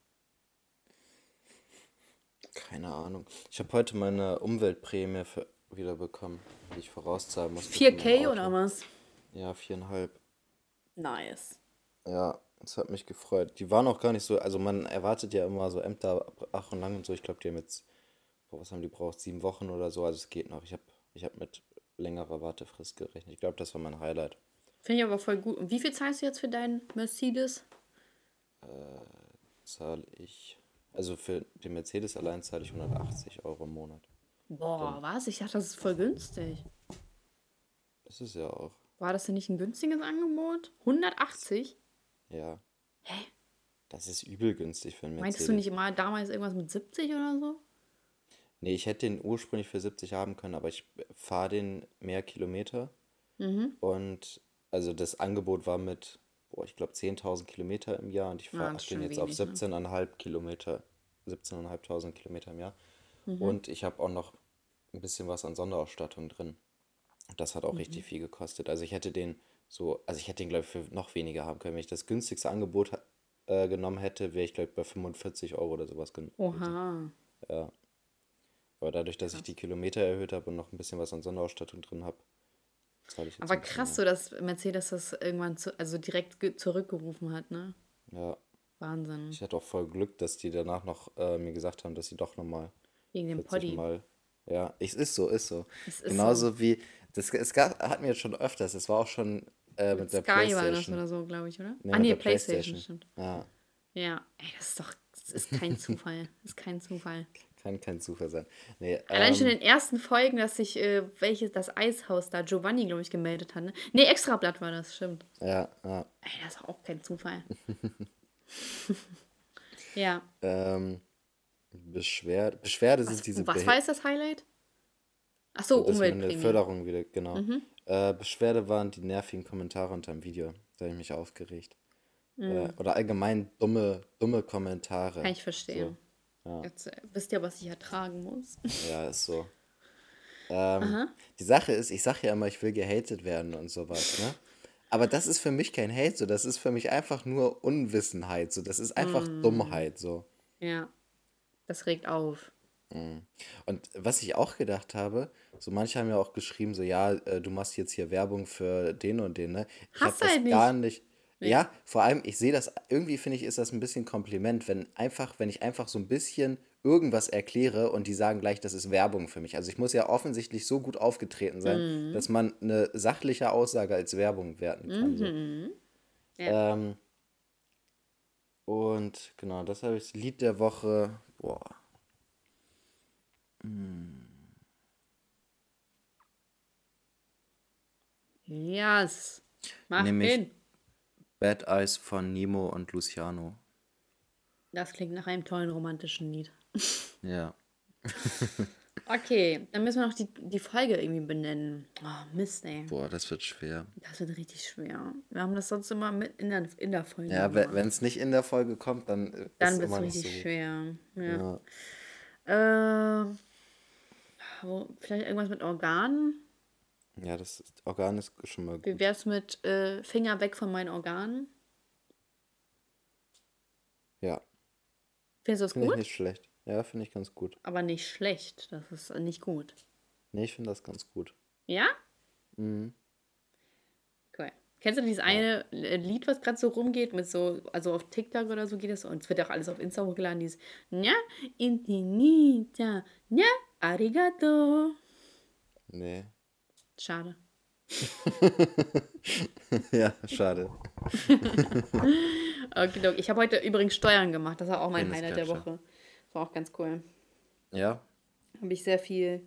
keine Ahnung. Ich habe heute meine Umweltprämie für, wieder bekommen, die ich vorauszahlen muss. 4K oder was? Ja, viereinhalb. Nice. Ja, das hat mich gefreut. Die waren auch gar nicht so, also man erwartet ja immer so Ämter ach und lang und so. Ich glaube, die haben jetzt, boah, was haben die braucht? Sieben Wochen oder so. Also es geht noch. Ich habe ich hab mit längerer Wartefrist gerechnet. Ich glaube, das war mein Highlight. Finde ich aber voll gut. Und wie viel zahlst du jetzt für deinen Mercedes? Äh, zahle ich. Also für den Mercedes allein zahle ich 180 Euro im Monat. Boah, Dann, was? Ich dachte, das ist voll günstig. Das ist ja auch. War das denn nicht ein günstiges Angebot? 180? Ja. Hä? Das ist übel günstig für einen Mercedes. Meintest du nicht mal damals irgendwas mit 70 oder so? Nee, ich hätte den ursprünglich für 70 haben können, aber ich fahre den mehr Kilometer. Mhm. Und also das Angebot war mit, boah, ich glaube 10.000 Kilometer im Jahr und ich fahre ja, den jetzt wenig, auf 17,5 ne? Kilometer, 17.500 Kilometer im Jahr. Mhm. Und ich habe auch noch ein bisschen was an Sonderausstattung drin. Das hat auch mhm. richtig viel gekostet. Also ich hätte den so, also ich hätte den, glaube ich, für noch weniger haben können. Wenn ich das günstigste Angebot äh, genommen hätte, wäre ich, glaube ich, bei 45 Euro oder sowas genommen. Oha. Ja. Aber dadurch, dass ich die Kilometer erhöht habe und noch ein bisschen was an Sonderausstattung drin habe, aber krass so, dass Mercedes das irgendwann zu, also direkt zurückgerufen hat, ne? Ja. Wahnsinn. Ich hatte auch voll Glück, dass die danach noch äh, mir gesagt haben, dass sie doch nochmal. Wegen dem Poddy. Mal, ja, es ist so, ist so. Es ist Genauso so. wie, das, es gab, hatten wir jetzt schon öfters, es war auch schon äh, mit, mit der Sky Playstation. war das oder so, glaube ich, oder? Nee, ah, nee, Playstation, Playstation, stimmt. Ja. Ja, ey, das ist doch, das ist kein Zufall. Das ist kein Zufall. Kann kein Zufall sein. Nee, Allein ähm, schon in den ersten Folgen, dass sich äh, welches das Eishaus da, Giovanni, glaube ich, gemeldet hat. Ne, nee, Extrablatt war das, stimmt. Ja, ja. Ey, das ist auch kein Zufall. ja. Ähm, Beschwerde, Beschwerde sind diese. Was war jetzt das Highlight? Achso, Umweltprämie. Förderung wieder, genau. Mhm. Äh, Beschwerde waren die nervigen Kommentare unter dem Video. Da habe ich mich aufgeregt. Mhm. Äh, oder allgemein dumme, dumme Kommentare. Kann ich verstehen. So. Ja. Jetzt wisst ihr, was ich ertragen muss. Ja, ist so. Ähm, die Sache ist, ich sage ja immer, ich will gehatet werden und sowas, ne? Aber das ist für mich kein Hate, so. Das ist für mich einfach nur Unwissenheit, so. Das ist einfach mm. Dummheit, so. Ja. Das regt auf. Mm. Und was ich auch gedacht habe, so manche haben ja auch geschrieben, so, ja, äh, du machst jetzt hier Werbung für den und den, ne? Ich habe das halt nicht. gar nicht Ja, vor allem, ich sehe das, irgendwie finde ich, ist das ein bisschen Kompliment, wenn einfach, wenn ich einfach so ein bisschen irgendwas erkläre und die sagen gleich, das ist Werbung für mich. Also ich muss ja offensichtlich so gut aufgetreten sein, dass man eine sachliche Aussage als Werbung werten kann. So. Ja. Ähm, und genau, das habe ich. Lied der Woche. Boah. Yes. Mach Nämlich- den. Bad Eyes von Nemo und Luciano. Das klingt nach einem tollen romantischen Lied. Ja. Okay, dann müssen wir noch die, die Folge irgendwie benennen. Oh, Mist, ey. Boah, das wird schwer. Das wird richtig schwer. Wir haben das sonst immer mit in der, in der Folge. Ja, wenn es nicht in der Folge kommt, dann Dann ist wird es richtig so. schwer. Ja. Ja. Äh, wo, vielleicht irgendwas mit Organen? Ja, das Organ ist schon mal Wie gut. wär's mit äh, Finger weg von meinen Organen? Ja, Findest du das finde ich gut? nicht schlecht. Ja, finde ich ganz gut. Aber nicht schlecht. Das ist nicht gut. Nee, ich finde das ganz gut. Ja? Mhm. Cool. Kennst du dieses eine äh, Lied, was gerade so rumgeht, mit so, also auf TikTok oder so geht es, und es wird auch alles auf Insta hochgeladen, dieses Nja, infinita, Nja, arigato. Nee. Schade. ja, schade. Okay. Ich habe heute übrigens Steuern gemacht. Das war auch mein Highlight der. Woche. Das war auch ganz cool. Ja, Habe ich sehr viel,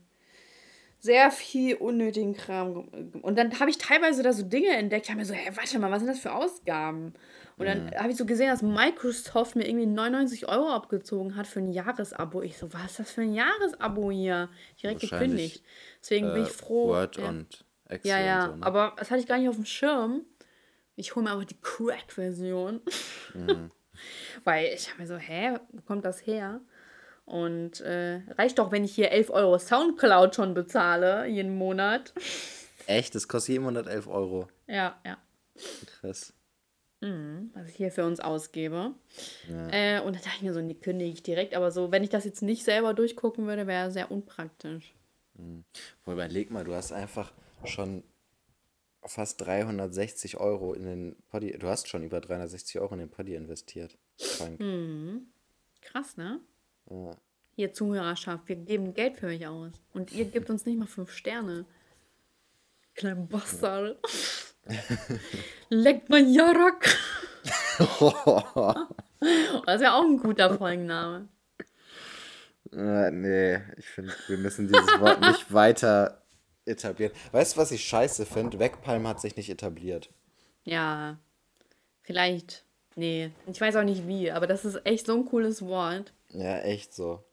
sehr viel unnötigen Kram. Und dann habe ich teilweise da so Dinge entdeckt. Ich habe mir so, hä, warte mal, was sind das für Ausgaben? Und dann habe ich so gesehen, dass Microsoft mir irgendwie 99 Euro abgezogen hat für ein Jahresabo. Ich so, was ist das für ein Jahresabo hier? Direkt gekündigt. Deswegen bin äh, ich froh. Word ja. und Excel Ja, ja, und so. Ne? aber das hatte ich gar nicht auf dem Schirm. Ich hole mir einfach die Crack-Version. Mhm. Weil ich habe mir so, hä, wo kommt das her? Und äh, reicht doch, wenn ich hier 11 Euro Soundcloud schon bezahle, jeden Monat. Echt, das kostet 711 Euro. Ja, ja. Krass. Was ich hier für uns ausgebe. Äh, und da dachte ich mir so, nee, kündige ich direkt. Aber so, wenn ich das jetzt nicht selber durchgucken würde, wäre sehr unpraktisch. Boah, überleg mal, du hast einfach schon fast 360 Euro in den Poddy. Du hast schon über 360 Euro in den Poddy investiert. Krank. Hm. Krass, ne? Ja. Hier Zuhörerschaft, wir geben Geld für euch aus. Und ihr gebt uns nicht mal fünf Sterne. Kleinen Bastard. Leckt mein Jarak. Das wäre auch ein guter Folgenname. Äh, nee, ich finde, wir müssen dieses Wort nicht weiter etablieren. Weißt du, was ich scheiße finde? Wegpalm hat sich nicht etabliert. Ja, vielleicht. Nee, ich weiß auch nicht wie, aber das ist echt so ein cooles Wort. Ja, echt so.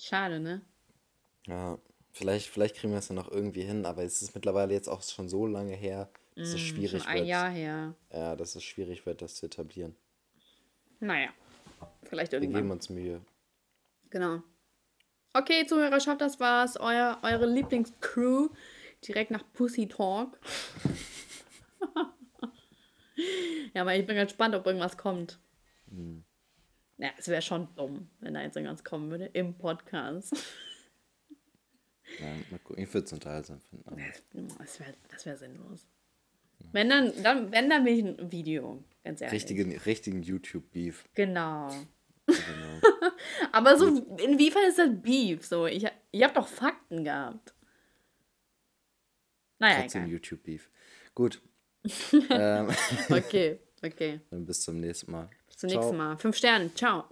Schade, ne? Ja, vielleicht, vielleicht kriegen wir es ja noch irgendwie hin, aber es ist mittlerweile jetzt auch schon so lange her, dass es schwierig Mm, Schon ein wird. Jahr her. Ja, dass es schwierig wird, das zu etablieren. Naja, vielleicht Wir irgendwann. geben uns Mühe. Genau. Okay, Zuhörerschaft, das war's. Euer, eure Lieblingscrew. Direkt nach Pussy Talk. ja, aber ich bin gespannt, ob irgendwas kommt. Ja, es wäre schon dumm, wenn da jetzt irgendwas kommen würde im Podcast. Ja, mal gucken. Ich würde es unterhaltsam finden. Das wäre das wär sinnlos. Wenn dann, dann, wenn dann will ich ein Video, ganz ehrlich. Richtigen, richtigen YouTube-Beef. Genau. Genau. Aber so, inwiefern ist das Beef? So, ich, ihr habt doch Fakten gehabt. Naja, Trotzdem. YouTube-Beef. Gut. ähm, Okay, okay. dann bis zum nächsten Mal. Bis zum Ciao. nächsten Mal. Fünf Sterne. Ciao.